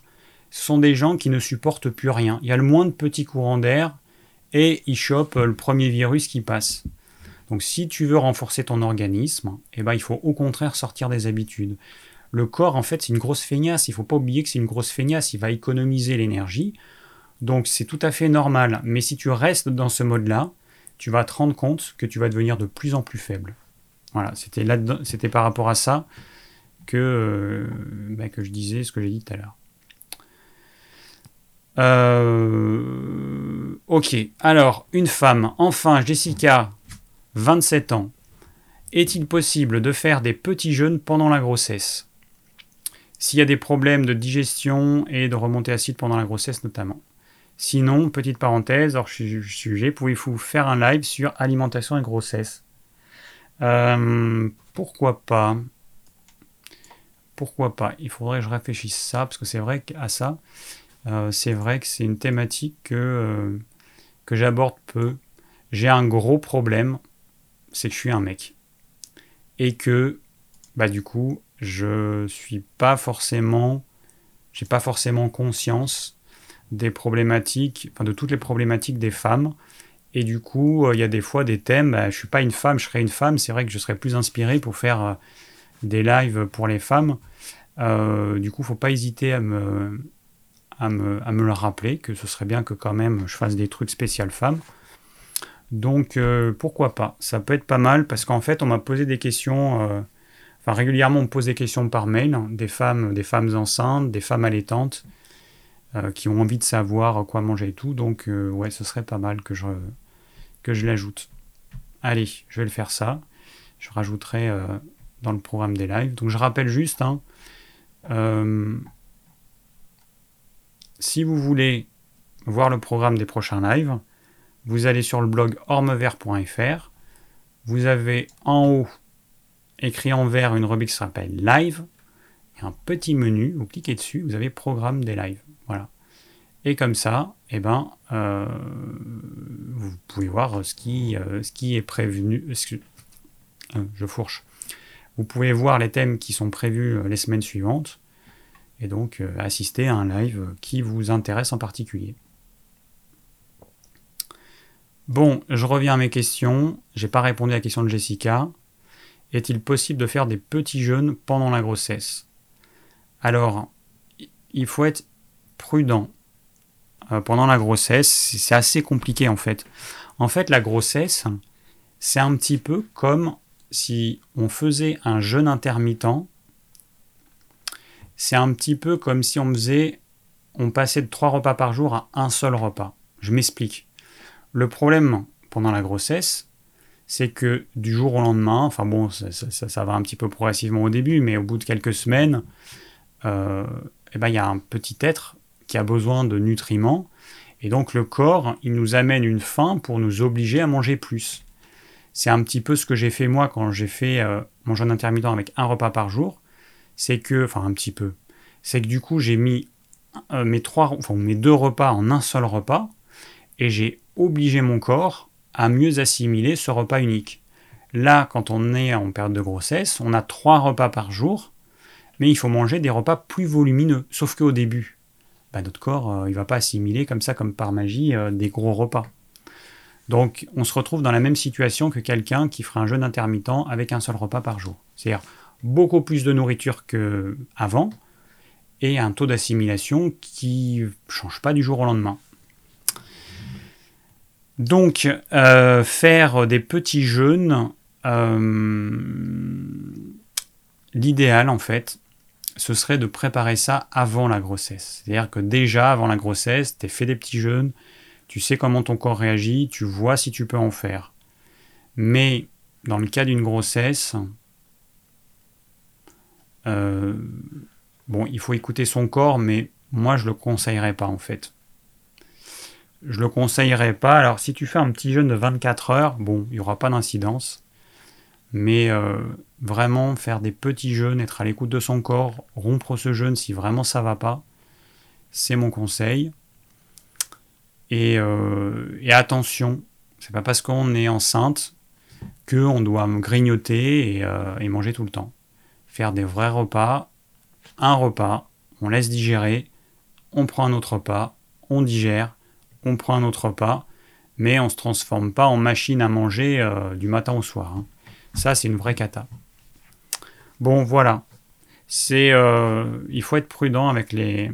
Ce sont des gens qui ne supportent plus rien. Il y a le moins de petits courants d'air et ils chopent le premier virus qui passe. Donc si tu veux renforcer ton organisme, eh ben, il faut au contraire sortir des habitudes. Le corps, en fait, c'est une grosse feignasse. Il ne faut pas oublier que c'est une grosse feignasse. Il va économiser l'énergie. Donc c'est tout à fait normal. Mais si tu restes dans ce mode-là, tu vas te rendre compte que tu vas devenir de plus en plus faible. Voilà, c'était, là c'était par rapport à ça que, euh, bah, que je disais ce que j'ai dit tout à l'heure. Euh, ok, alors, une femme. Enfin, Jessica, 27 ans. Est-il possible de faire des petits jeûnes pendant la grossesse? S'il y a des problèmes de digestion et de remontée acide pendant la grossesse notamment. Sinon, petite parenthèse, hors sujet, pouvez-vous faire un live sur alimentation et grossesse? Euh, Pourquoi pas? Pourquoi pas? Il faudrait que je réfléchisse ça, parce que c'est vrai qu'à ça, euh, c'est vrai que c'est une thématique que, euh, que j'aborde peu. J'ai un gros problème c'est que je suis un mec. Et que, bah, du coup, je suis pas forcément, j'ai pas forcément conscience des problématiques, enfin, de toutes les problématiques des femmes. Et du coup, euh, il y a des fois des thèmes, bah, je suis pas une femme, je serais une femme, c'est vrai que je serais plus inspiré pour faire euh, des lives pour les femmes. Euh, du coup, faut pas hésiter à me, le rappeler, que ce serait bien que quand même je fasse des trucs spécial femmes. Donc pourquoi pas? Ça peut être pas mal parce qu'en fait on m'a posé des questions, régulièrement on me pose des questions par mail, hein, des femmes, des femmes enceintes, des femmes allaitantes euh, qui ont envie de savoir quoi manger et tout. Donc ouais, ce serait pas mal que je, que je l'ajoute. Allez, je vais le faire ça. Je rajouterai dans le programme des lives. Donc je rappelle juste, hein, si vous voulez voir le programme des prochains lives, vous allez sur le blog ormevert.fr. Vous avez en haut, écrit en vert, une rubrique qui s'appelle Live. A un petit menu, vous cliquez dessus, vous avez Programme des lives. Voilà. Et comme ça, eh ben, euh, vous pouvez voir ce qui, euh, ce qui est prévenu. Euh, je fourche. Vous pouvez voir les thèmes qui sont prévus les semaines suivantes et donc assister à un live qui vous intéresse en particulier. Bon, je reviens à mes questions. J'ai pas répondu à la question de Jessica. Est-il possible de faire des petits jeûnes pendant la grossesse? Alors, il faut être prudent. Euh, pendant la grossesse, c'est assez compliqué en fait. En fait, la grossesse, c'est un petit peu comme si on faisait un jeûne intermittent. C'est un petit peu comme si on faisait, on passait de trois repas par jour à un seul repas. Je m'explique. Le problème pendant la grossesse, c'est que du jour au lendemain, enfin bon, ça, va un petit peu progressivement au début, mais au bout de quelques semaines, euh, eh ben, il y a un petit être qui a besoin de nutriments, et donc le corps, il nous amène une faim pour nous obliger à manger plus. C'est un petit peu ce que j'ai fait moi quand j'ai fait euh, mon jeûne intermittent avec un repas par jour. C'est que, enfin un petit peu, c'est que du coup j'ai mis euh, mes trois, enfin mes deux repas en un seul repas, et j'ai obligé mon corps à mieux assimiler ce repas unique. Là, quand on est en période de grossesse, on a trois repas par jour, mais il faut manger des repas plus volumineux. Sauf qu'au début, bah, notre corps, euh, il va pas assimiler comme ça, comme par magie, euh, des gros repas. Donc, on se retrouve dans la même situation que quelqu'un qui ferait un jeûne intermittent avec un seul repas par jour. C'est-à-dire beaucoup plus de nourriture qu'avant et un taux d'assimilation qui ne change pas du jour au lendemain. Donc, euh, faire des petits jeûnes, euh, l'idéal en fait, ce serait de préparer ça avant la grossesse. C'est-à-dire que déjà avant la grossesse, tu fait des petits jeûnes, tu sais comment ton corps réagit, tu vois si tu peux en faire. Mais dans le cas d'une grossesse, euh, bon, il faut écouter son corps, mais moi je le conseillerais pas en fait. Je le conseillerais pas. Alors si tu fais un petit jeûne de 24 heures, bon, il n'y aura pas d'incidence. Mais euh, vraiment faire des petits jeûnes, être à l'écoute de son corps, rompre ce jeûne si vraiment ça va pas, c'est mon conseil. Et, euh, attention, c'est pas parce qu'on est enceinte qu'on doit grignoter euh, et, manger tout le temps. Faire des vrais repas, un repas, on laisse digérer, on prend un autre repas, on digère, on prend un autre repas, mais on ne se transforme pas en machine à manger du matin au soir. Hein. Ça, c'est une vraie cata. Bon, voilà. C'est, euh, il faut être prudent avec les,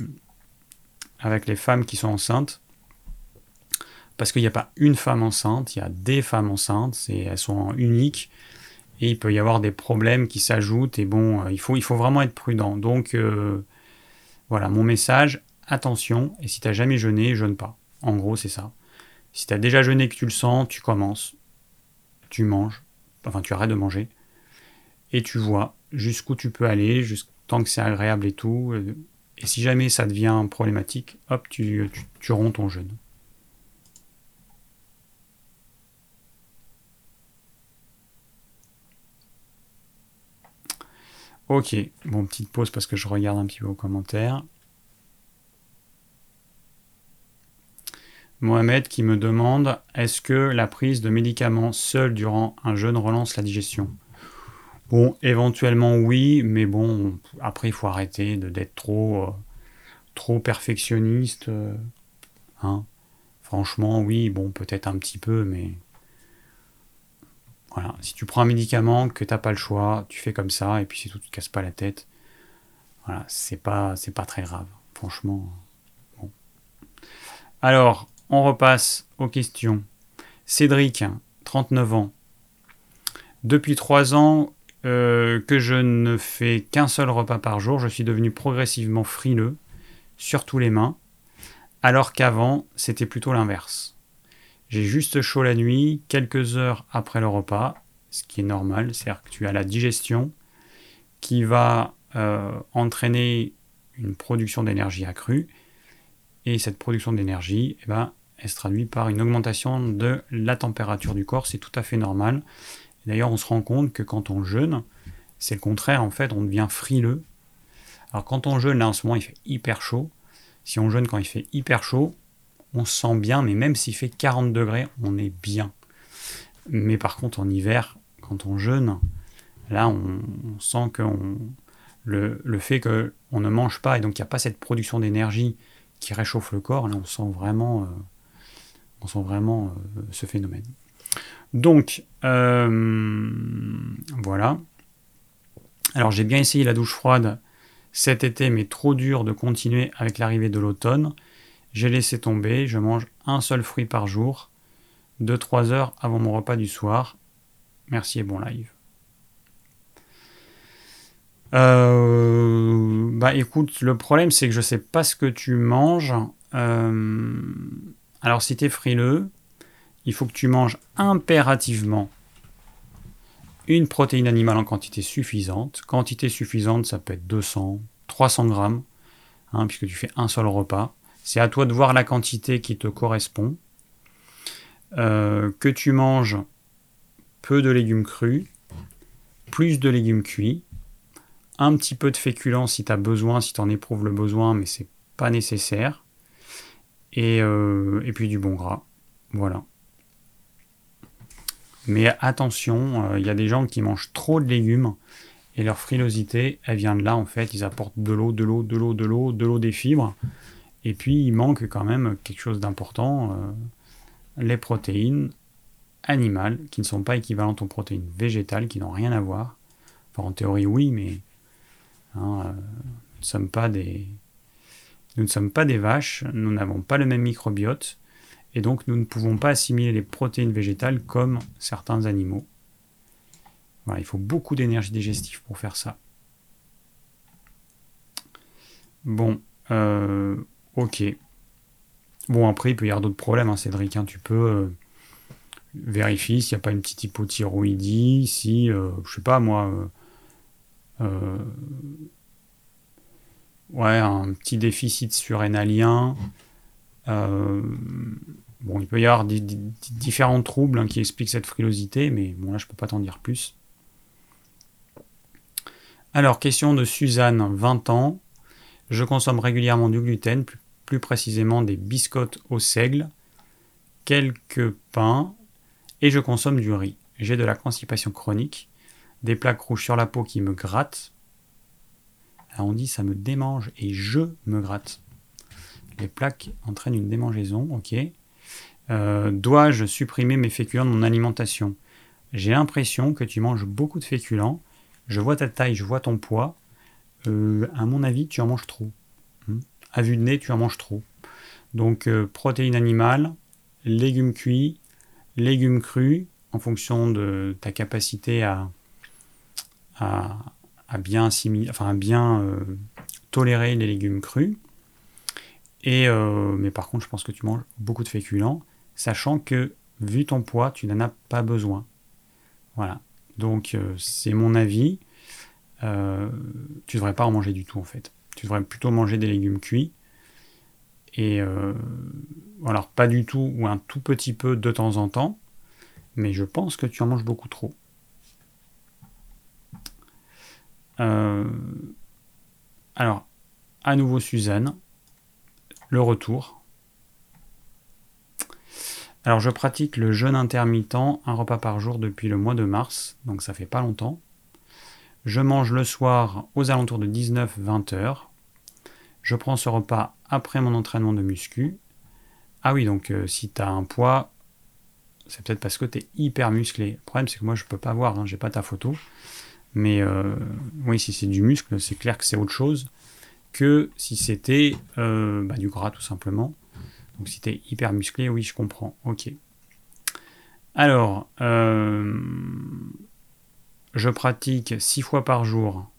avec les femmes qui sont enceintes. Parce qu'il n'y a pas une femme enceinte, il y a des femmes enceintes, elles sont uniques. Et il peut y avoir des problèmes qui s'ajoutent. Et bon, euh, il faut, vraiment être prudent. Donc, euh, voilà, mon message, attention. Et si tu n'as jamais jeûné, jeûne pas. En gros, c'est ça. Si tu as déjà jeûné que tu le sens, tu commences. Tu manges enfin tu arrêtes de manger, et tu vois jusqu'où tu peux aller, tant que c'est agréable et tout. Euh, et si jamais ça devient problématique, hop, tu, tu, romps ton jeûne. Ok, bon, petite pause parce que je regarde un petit peu aux commentaires. Mohamed qui me demande est-ce que la prise de médicaments seule durant un jeûne relance la digestion? Bon, éventuellement oui, mais bon, après il faut arrêter d'être trop, euh, trop perfectionniste. Euh, hein. Franchement, oui, bon, peut-être un petit peu, mais voilà. Si tu prends un médicament que tu n'as pas le choix, tu fais comme ça, et puis c'est tout, tu te casses pas la tête. Voilà, c'est pas, c'est pas très grave, franchement. Bon. Alors, on repasse aux questions. Cédric, 39 ans. Depuis 3 ans euh, que je ne fais qu'un seul repas par jour, je suis devenu progressivement frileux, surtout les mains, alors qu'avant c'était plutôt l'inverse. J'ai juste chaud la nuit, quelques heures après le repas, ce qui est normal, c'est-à-dire que tu as la digestion qui va euh, entraîner une production d'énergie accrue, et cette production d'énergie, eh ben, elle se traduit par une augmentation de la température du corps. C'est tout à fait normal. D'ailleurs, on se rend compte que quand on jeûne, c'est le contraire. En fait, on devient frileux. Alors, quand on jeûne, là, en ce moment, il fait hyper chaud. Si on jeûne quand il fait hyper chaud, on se sent bien, mais même s'il fait 40 degrés, on est bien. Mais par contre, en hiver, quand on jeûne, là, on, sent que le, le, fait qu'on ne mange pas et donc il n'y a pas cette production d'énergie qui réchauffe le corps, là on sent vraiment, euh, euh, ce phénomène. Donc, euh, voilà. Alors j'ai bien essayé la douche froide cet été, mais trop dur de continuer avec l'arrivée de l'automne. J'ai laissé tomber, je mange un seul fruit par jour, 2-3 heures avant mon repas du soir. Merci et bon live. Euh, bah écoute, le problème c'est que je sais pas ce que tu manges. Euh, alors si tu es frileux, il faut que tu manges impérativement une protéine animale en quantité suffisante. Quantité suffisante, ça peut être 200, 300 grammes, hein, puisque tu fais un seul repas. C'est à toi de voir la quantité qui te correspond. Euh, que tu manges peu de légumes crus, plus de légumes cuits, un petit peu de féculents si tu as besoin, si tu en éprouves le besoin, mais c'est pas nécessaire. Et, euh, puis du bon gras. Voilà. Mais attention, euh, il y a des gens qui mangent trop de légumes et leur frilosité, elle vient de là en fait. Ils apportent de l'eau, de l'eau, de l'eau, de l'eau, de l'eau, des fibres. Et puis il manque quand même quelque chose d'important, euh, les protéines animales qui ne sont pas équivalentes aux protéines végétales, qui n'ont rien à voir. En théorie oui, mais Hein, euh, nous, ne sommes pas des, vaches, nous n'avons pas le même microbiote, et donc nous ne pouvons pas assimiler les protéines végétales comme certains animaux. il faut beaucoup d'énergie digestive pour faire ça. Bon, euh, ok. Bon, après, il peut y avoir d'autres problèmes, hein, Cédric. Hein. tu peux euh, vérifier s'il n'y a pas une petite hypothyroïdie, si, euh, je sais pas moi, ouais, un petit déficit surrénalien. bon, il peut y avoir différents troubles hein, qui expliquent cette frilosité, mais bon, là, je peux pas t'en dire plus. Alors, question de Suzanne, 20 ans. Je consomme régulièrement du gluten, plus, précisément des biscottes au seigle, quelques pains, et je consomme du riz. J'ai de la constipation chronique, des plaques rouges sur la peau qui me grattent. On dit ça me démange et je me gratte. Les plaques entraînent une démangeaison, ok. Euh, dois-je supprimer mes féculents de mon alimentation? J'ai l'impression que tu manges beaucoup de féculents je vois ta taille, je vois ton poids. Euh, à mon avis, tu en manges trop. Hmm. À vue de nez, tu en manges trop. Donc, euh, protéines animales, légumes cuits, légumes crus, en fonction de ta capacité à, à, bien, euh, tolérer les légumes crus. Et, mais par contre, je pense que tu manges beaucoup de féculents, sachant que, vu ton poids, tu n'en as pas besoin. Voilà. Donc euh, c'est mon avis. Euh, tu devrais pas en manger du tout en fait. Tu devrais plutôt manger des légumes cuits. Et euh, alors pas du tout ou un tout petit peu de temps en temps. Mais je pense que tu en manges beaucoup trop. Alors, à nouveau Suzanne, le retour. Alors je pratique le jeûne intermittent, un repas par jour depuis le mois de mars, donc ça fait pas longtemps. Je mange le soir aux alentours de 19-20 heures. Je prends ce repas après mon entraînement de muscu. Ah oui, donc euh, si tu as un poids, c'est peut-être parce que tu es hyper musclé. Le problème, c'est que moi, je peux pas voir, hein, j'ai pas ta photo. Mais euh, oui, si c'est du muscle, c'est clair que c'est autre chose que si c'était euh, bah, du gras, tout simplement. Donc si tu es hyper musclé, oui, je comprends. Ok. Alors, euh, je pratique 6 fois par jour.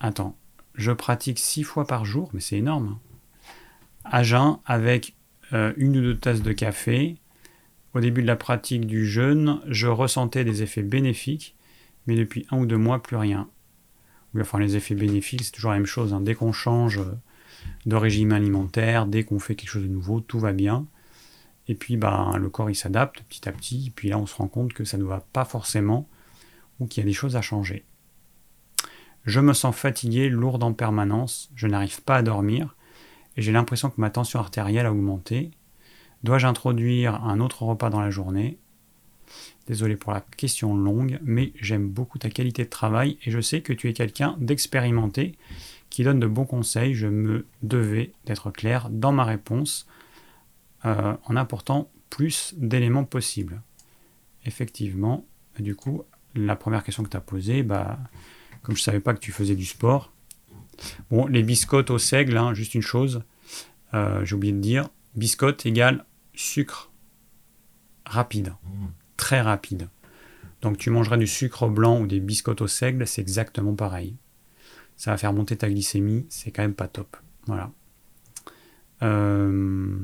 Attends, je pratique 6 fois par jour, mais c'est énorme. À jeun avec une ou deux tasses de café. Au début de la pratique du jeûne, je ressentais des effets bénéfiques, mais depuis un ou deux mois, plus rien. Enfin, les effets bénéfiques, c'est toujours la même chose. Hein. Dès qu'on change de régime alimentaire, dès qu'on fait quelque chose de nouveau, tout va bien. Et puis bah, le corps il s'adapte petit à petit, et puis là on se rend compte que ça ne va pas forcément, ou qu'il y a des choses à changer. Je me sens fatigué, lourde en permanence, je n'arrive pas à dormir, et j'ai l'impression que ma tension artérielle a augmenté. Dois-je introduire un autre repas dans la journée? Désolé pour la question longue, mais j'aime beaucoup ta qualité de travail et je sais que tu es quelqu'un d'expérimenté qui donne de bons conseils, je me devais d'être clair dans ma réponse euh, en apportant plus d'éléments possibles. Effectivement, du coup, la première question que tu as posée, bah, comme je ne savais pas que tu faisais du sport, bon, les biscottes au seigle, hein, juste une chose, euh, j'ai oublié de dire, biscotte égale sucre rapide, mmh. Très rapide. Donc tu mangeras du sucre blanc ou des biscottes au seigle, c'est exactement pareil ça va faire monter ta glycémie, c'est quand même pas top. Voilà. Euh,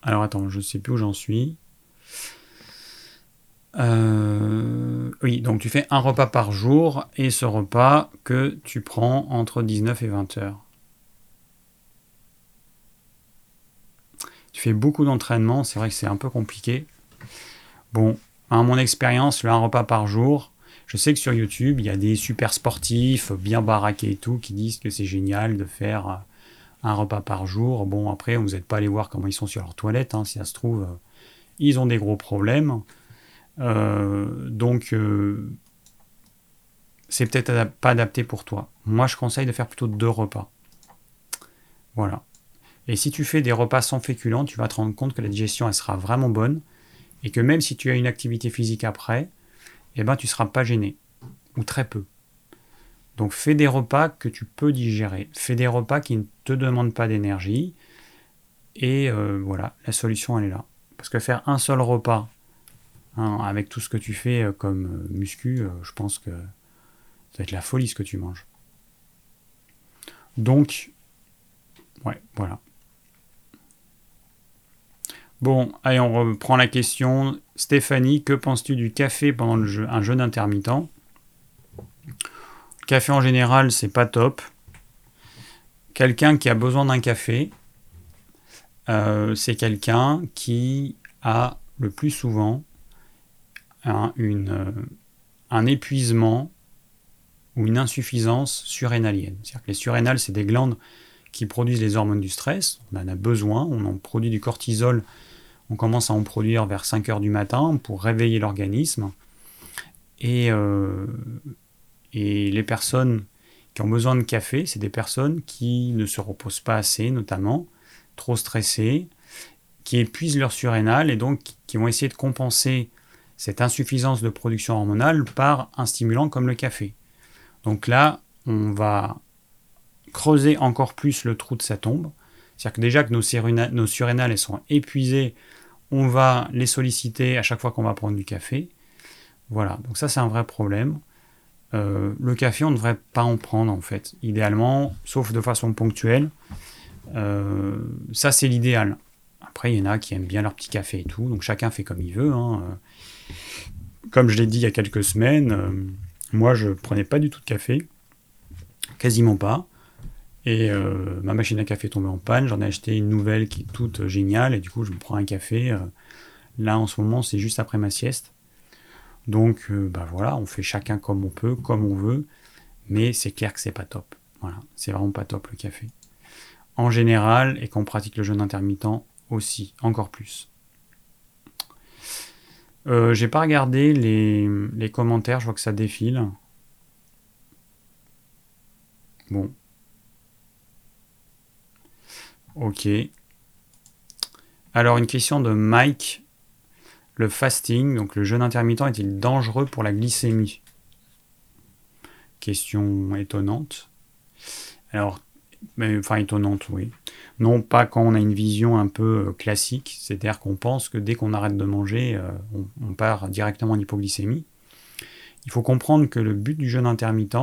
alors attends, je sais plus où j'en suis. Euh, oui, donc tu fais un repas par jour et ce repas que tu prends entre 19 et 20 heures. Tu fais beaucoup d'entraînement, c'est vrai que c'est un peu compliqué. Bon, à mon expérience, le un repas par jour, je sais que sur YouTube, il y a des super sportifs, bien baraqués et tout, qui disent que c'est génial de faire euh, un repas par jour. Bon, après, vous n'êtes pas allé voir comment ils sont sur leur toilette. Hein, si ça se trouve, euh, ils ont des gros problèmes. Euh, donc, c'est peut-être pas adapté pour toi. Moi, je conseille de faire plutôt deux repas. Voilà. Et si tu fais des repas sans féculents, tu vas te rendre compte que la digestion, elle sera vraiment bonne. Et que même si tu as une activité physique après, eh ben, tu ne seras pas gêné, ou très peu. Donc fais des repas que tu peux digérer, fais des repas qui ne te demandent pas d'énergie, et euh, voilà, la solution elle est là. Parce que faire un seul repas, hein, avec tout ce que tu fais euh, comme euh, muscu, je pense que Ça va être la folie ce que tu manges. Donc, ouais, voilà. Bon, allez, on reprend la question. Stéphanie, que penses-tu du café pendant un jeûne intermittent? Café en général, c'est pas top. Quelqu'un qui a besoin d'un café, euh, c'est quelqu'un qui a le plus souvent un, une, euh, un épuisement ou une insuffisance surrénalienne. C'est-à-dire que les surrénales, c'est des glandes qui produisent les hormones du stress. On en a besoin, on en produit du cortisol, on commence à en produire vers 5 heures du matin pour réveiller l'organisme. Et, euh, et les personnes qui ont besoin de café, c'est des personnes qui ne se reposent pas assez, notamment, trop stressées, qui épuisent leur surrénal et donc qui vont essayer de compenser cette insuffisance de production hormonale par un stimulant comme le café. Donc là, on va creuser encore plus le trou de sa tombe. C'est-à-dire que déjà que nos, nos surrénales sont épuisées, on va les solliciter à chaque fois qu'on va prendre du café. Voilà, donc ça c'est un vrai problème. Euh, le café, on ne devrait pas en prendre en fait, idéalement, sauf de façon ponctuelle. Euh, ça c'est l'idéal. Après, il y en a qui aiment bien leur petit café et tout, donc chacun fait comme il veut. Hein. Comme je l'ai dit il y a quelques semaines, euh, moi je prenais pas du tout de café, quasiment pas. Et euh, ma machine à café est tombée en panne, j'en ai acheté une nouvelle qui est toute géniale, et du coup je me prends un café. Euh, là en ce moment c'est juste après ma sieste. Donc bah voilà, on fait chacun comme on peut, comme on veut, mais c'est clair que c'est pas top. Voilà, c'est vraiment pas top le café. En général, et quand on pratique le jeûne intermittent aussi, encore plus. Euh, j'ai pas regardé les, commentaires, je vois que ça défile. Bon. Ok. Alors une question de Mike. Le fasting, donc le jeûne intermittent, est-il dangereux pour la glycémie? Question étonnante. Alors, enfin étonnante, oui. Non pas quand on a une vision un peu euh, classique, c'est-à-dire qu'on pense que dès qu'on arrête de manger, euh, on, part directement en hypoglycémie. Il faut comprendre que le but du jeûne intermittent,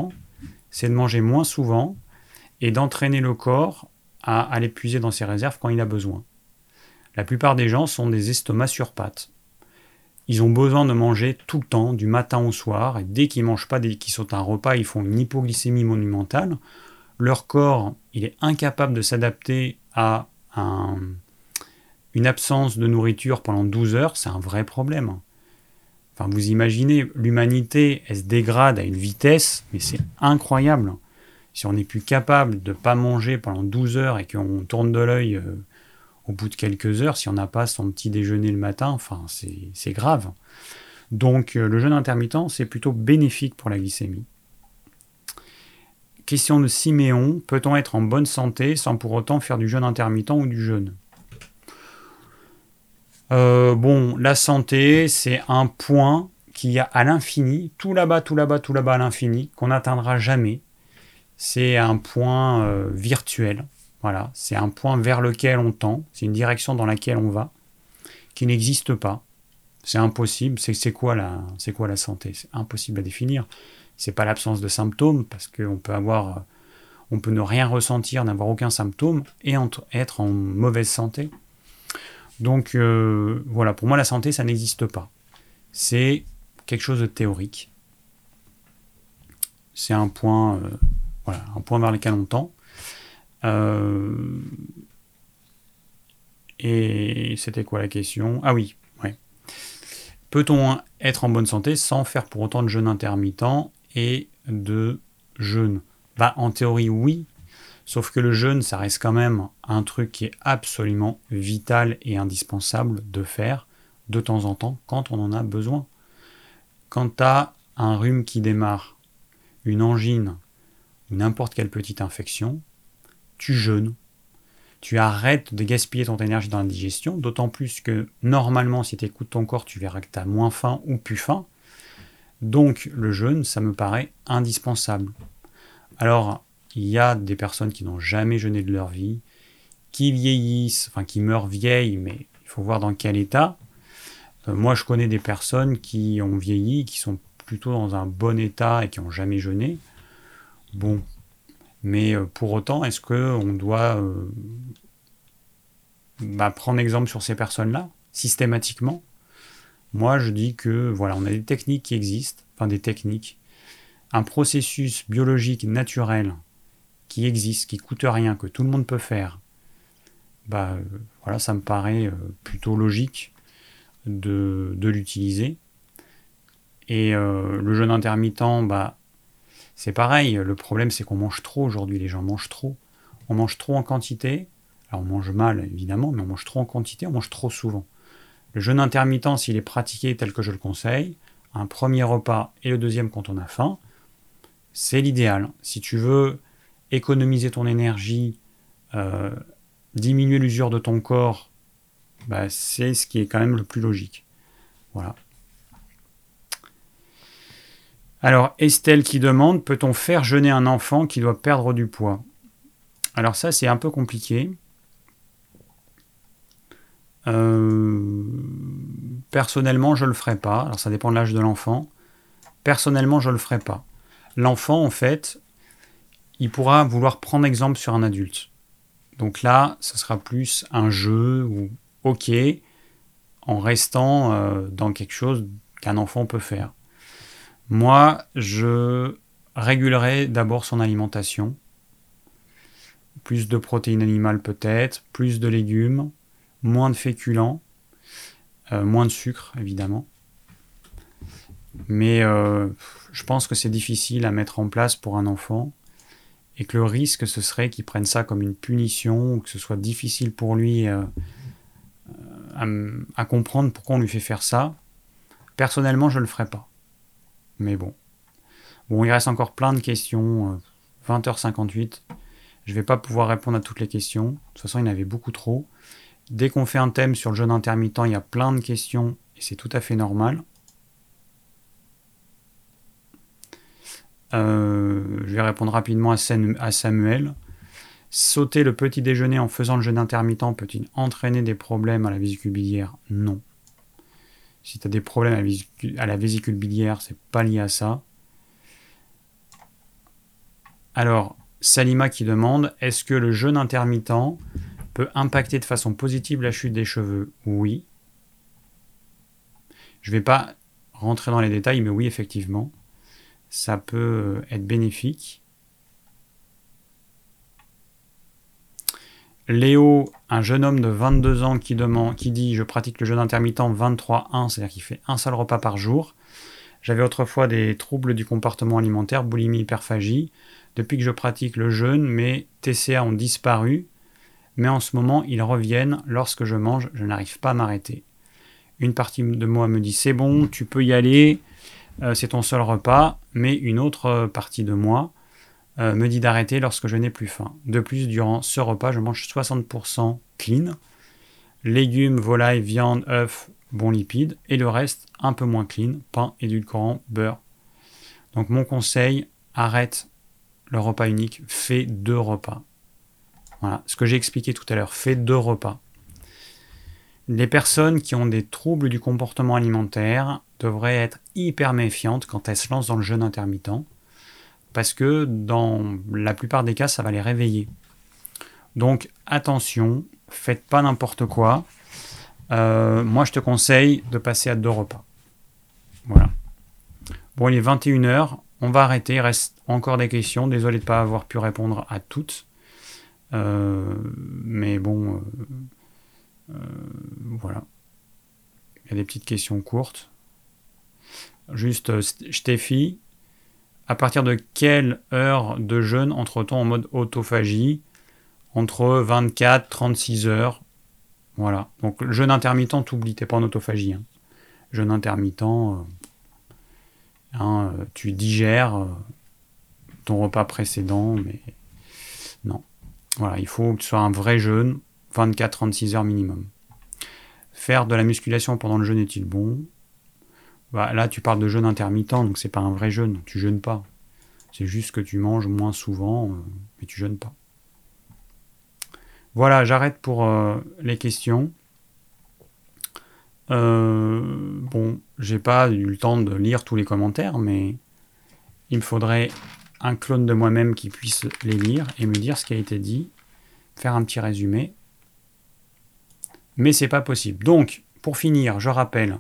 c'est de manger moins souvent et d'entraîner le corps à aller puiser dans ses réserves quand il a besoin. La plupart des gens sont des estomacs sur pattes. Ils ont besoin de manger tout le temps, du matin au soir, et dès qu'ils mangent pas, dès qu'ils sautent un repas, ils font une hypoglycémie monumentale. Leur corps, il est incapable de s'adapter à une absence de nourriture pendant 12 heures, c'est un vrai problème. Enfin, vous imaginez, l'humanité, elle se dégrade à une vitesse, mais c'est incroyable. Si on n'est plus capable de ne pas manger pendant 12 heures et qu'on tourne de l'œil euh, au bout de quelques heures, si on n'a pas son petit déjeuner le matin, enfin, c'est grave. Donc, euh, le jeûne intermittent, c'est plutôt bénéfique pour la glycémie. Question de Siméon, peut-on être en bonne santé sans pour autant faire du jeûne intermittent ou du jeûne? Euh, Bon, la santé, c'est un point qui a à l'infini, tout là-bas, tout là-bas, tout là-bas à l'infini, qu'on n'atteindra jamais. C'est un point euh, virtuel. Voilà, c'est un point vers lequel on tend, c'est une direction dans laquelle on va, qui n'existe pas. C'est impossible. C'est quoi la, santé? C'est impossible à définir c'est pas l'absence de symptômes, parce qu'on peut avoir, on peut ne rien ressentir, n'avoir aucun symptôme, et être en mauvaise santé. Donc euh, voilà, pour moi la santé, ça n'existe pas. C'est quelque chose de théorique. C'est un point, euh, voilà, un point vers lequel on tend. Euh, et c'était quoi la question? Ah oui, ouais. Peut-on être en bonne santé sans faire pour autant de jeûne intermittent et de jeûne? Bah, En théorie, oui. Sauf que le jeûne, ça reste quand même un truc qui est absolument vital et indispensable de faire de temps en temps quand on en a besoin. Quand tu un rhume qui démarre, une angine n'importe quelle petite infection, tu jeûnes. Tu arrêtes de gaspiller ton énergie dans la digestion, d'autant plus que normalement, si tu écoutes ton corps, tu verras que tu as moins faim ou plus faim. Donc le jeûne, ça me paraît indispensable. Alors, il y a des personnes qui n'ont jamais jeûné de leur vie, qui vieillissent, enfin qui meurent vieilles, mais il faut voir dans quel état. Euh, moi, je connais des personnes qui ont vieilli, qui sont plutôt dans un bon état et qui n'ont jamais jeûné, bon. Mais euh, pour autant, est-ce qu'on doit euh, bah, prendre exemple sur ces personnes-là, systématiquement? Moi, je dis que voilà, on a des techniques qui existent, enfin des techniques, un processus biologique naturel qui existe, qui coûte rien, que tout le monde peut faire. Bah voilà, ça me paraît plutôt logique de, l'utiliser. Et euh, le jeûne intermittent, bah, c'est pareil. Le problème, c'est qu'on mange trop aujourd'hui. Les gens mangent trop. On mange trop en quantité. Alors, on mange mal, évidemment, mais on mange trop en quantité, on mange trop souvent. Le jeûne intermittent, s'il est pratiqué tel que je le conseille, un premier repas et le deuxième quand on a faim, c'est l'idéal. Si tu veux économiser ton énergie, euh, diminuer l'usure de ton corps bah, c'est ce qui est quand même le plus logique. Voilà. Alors, Estelle qui demande, peut-on faire jeûner un enfant qui doit perdre du poids? Alors ça, c'est un peu compliqué. Euh, personnellement, je ne le ferai pas. Alors ça dépend de l'âge de l'enfant. Personnellement, je ne le ferai pas. L'enfant, en fait, il pourra vouloir prendre exemple sur un adulte. Donc là, ce sera plus un jeu ou ok en restant euh, dans quelque chose qu'un enfant peut faire. Moi, je régulerai d'abord son alimentation. Plus de protéines animales peut-être, plus de légumes, moins de féculents, euh, moins de sucre évidemment. Mais euh, je pense que c'est difficile à mettre en place pour un enfant et que le risque ce serait qu'il prenne ça comme une punition ou que ce soit difficile pour lui à, comprendre pourquoi on lui fait faire ça. Personnellement, je ne le ferai pas. Mais bon. Bon, il reste encore plein de questions. 20h58. Euh, je ne vais pas pouvoir répondre à toutes les questions. De toute façon, il y en avait beaucoup trop. Dès qu'on fait un thème sur le jeûne intermittent, il y a plein de questions et c'est tout à fait normal. Euh, je vais répondre rapidement à Samuel. Sauter le petit déjeuner en faisant le jeûne intermittent peut-il entraîner des problèmes à la vésicule biliaire? Non. Si tu as des problèmes à la vésicule, biliaire, c'est pas lié à ça. Alors, Salima qui demande est-ce que le jeûne intermittent peut impacter de façon positive la chute des cheveux? Oui. Je ne vais pas rentrer dans les détails, mais oui, effectivement, ça peut être bénéfique. Léo, un jeune homme de 22 ans qui, dit Je pratique le jeûne intermittent 23-1, c'est-à-dire qu'il fait un seul repas par jour. J'avais autrefois des troubles du comportement alimentaire, boulimie, hyperphagie. Depuis que je pratique le jeûne, mes TCA ont disparu, mais en ce moment, ils reviennent. Lorsque je mange, je n'arrive pas à m'arrêter. Une partie de moi me dit C'est bon, tu peux y aller, euh, c'est ton seul repas, mais une autre partie de moi euh, me dit d'arrêter lorsque je n'ai plus faim. De plus, durant ce repas, je mange 60% clean, légumes, volailles, viande, œufs, bons lipides, et le reste un peu moins clean, pain, édulcorant, beurre. Donc mon conseil, arrête le repas unique, fais deux repas. Voilà, ce que j'ai expliqué tout à l'heure, fais deux repas. Les personnes qui ont des troubles du comportement alimentaire devraient être hyper méfiantes quand elles se lancent dans le jeûne intermittent parce que dans la plupart des cas, ça va les réveiller. Donc attention, faites pas n'importe quoi. Euh, moi, je te conseille de passer à deux repas. Voilà. Bon, il est 21h, on va arrêter, il reste encore des questions. Désolé de ne pas avoir pu répondre à toutes. Euh, mais bon, euh, voilà. Il y a des petites questions courtes. Juste, Steffi, à partir de quelle heure de jeûne entre-t-on en mode autophagie? Entre 24 36 heures. Voilà. Donc jeûne intermittent, t'oublies, t'es pas en autophagie. Hein. Jeûne intermittent, euh, hein, euh, tu digères euh, ton repas précédent, mais non. Voilà, il faut que ce soit un vrai jeûne, 24-36 heures minimum. Faire de la musculation pendant le jeûne est-il bon? Bah, là, tu parles de jeûne intermittent, donc c'est pas un vrai jeûne. Tu jeûnes pas. C'est juste que tu manges moins souvent, euh, mais tu jeûnes pas. Voilà, j'arrête pour euh, les questions. Euh, bon, j'ai pas eu le temps de lire tous les commentaires, mais il me faudrait un clone de moi-même qui puisse les lire et me dire ce qui a été dit, faire un petit résumé. Mais c'est pas possible. Donc, pour finir, je rappelle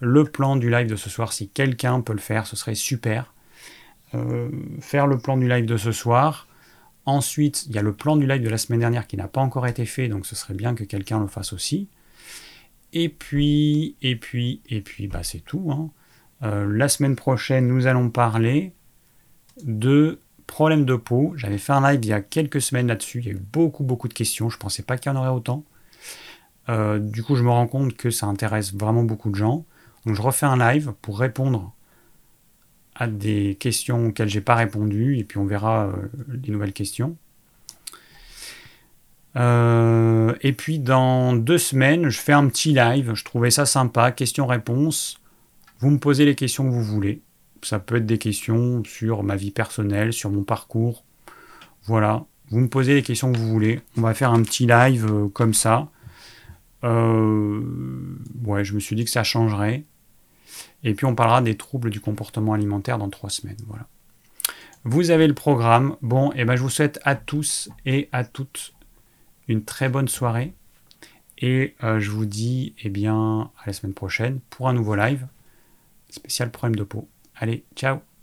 le plan du live de ce soir. Si quelqu'un peut le faire, ce serait super. Euh, faire le plan du live de ce soir. Ensuite, il y a le plan du live de la semaine dernière qui n'a pas encore été fait, donc ce serait bien que quelqu'un le fasse aussi. Et puis, et puis, et puis, bah c'est tout. Hein. Euh, la semaine prochaine, nous allons parler de problèmes de peau. J'avais fait un live il y a quelques semaines là-dessus. Il y a eu beaucoup, beaucoup de questions. Je ne pensais pas qu'il y en aurait autant. Euh, du coup, je me rends compte que ça intéresse vraiment beaucoup de gens. Donc, je refais un live pour répondre à des questions auxquelles j'ai pas répondu, et puis on verra euh, les nouvelles questions. Euh, et puis dans deux semaines, je fais un petit live. Je trouvais ça sympa, questions-réponses. Vous me posez les questions que vous voulez. Ça peut être des questions sur ma vie personnelle, sur mon parcours. Voilà, vous me posez les questions que vous voulez. On va faire un petit live euh, comme ça. ouais, je me suis dit que ça changerait. Et puis on parlera des troubles du comportement alimentaire dans trois semaines. Voilà. Vous avez le programme. Bon, et eh ben je vous souhaite à tous et à toutes une très bonne soirée. Et euh, je vous dis eh bien à la semaine prochaine pour un nouveau live spécial problème de peau. Allez, ciao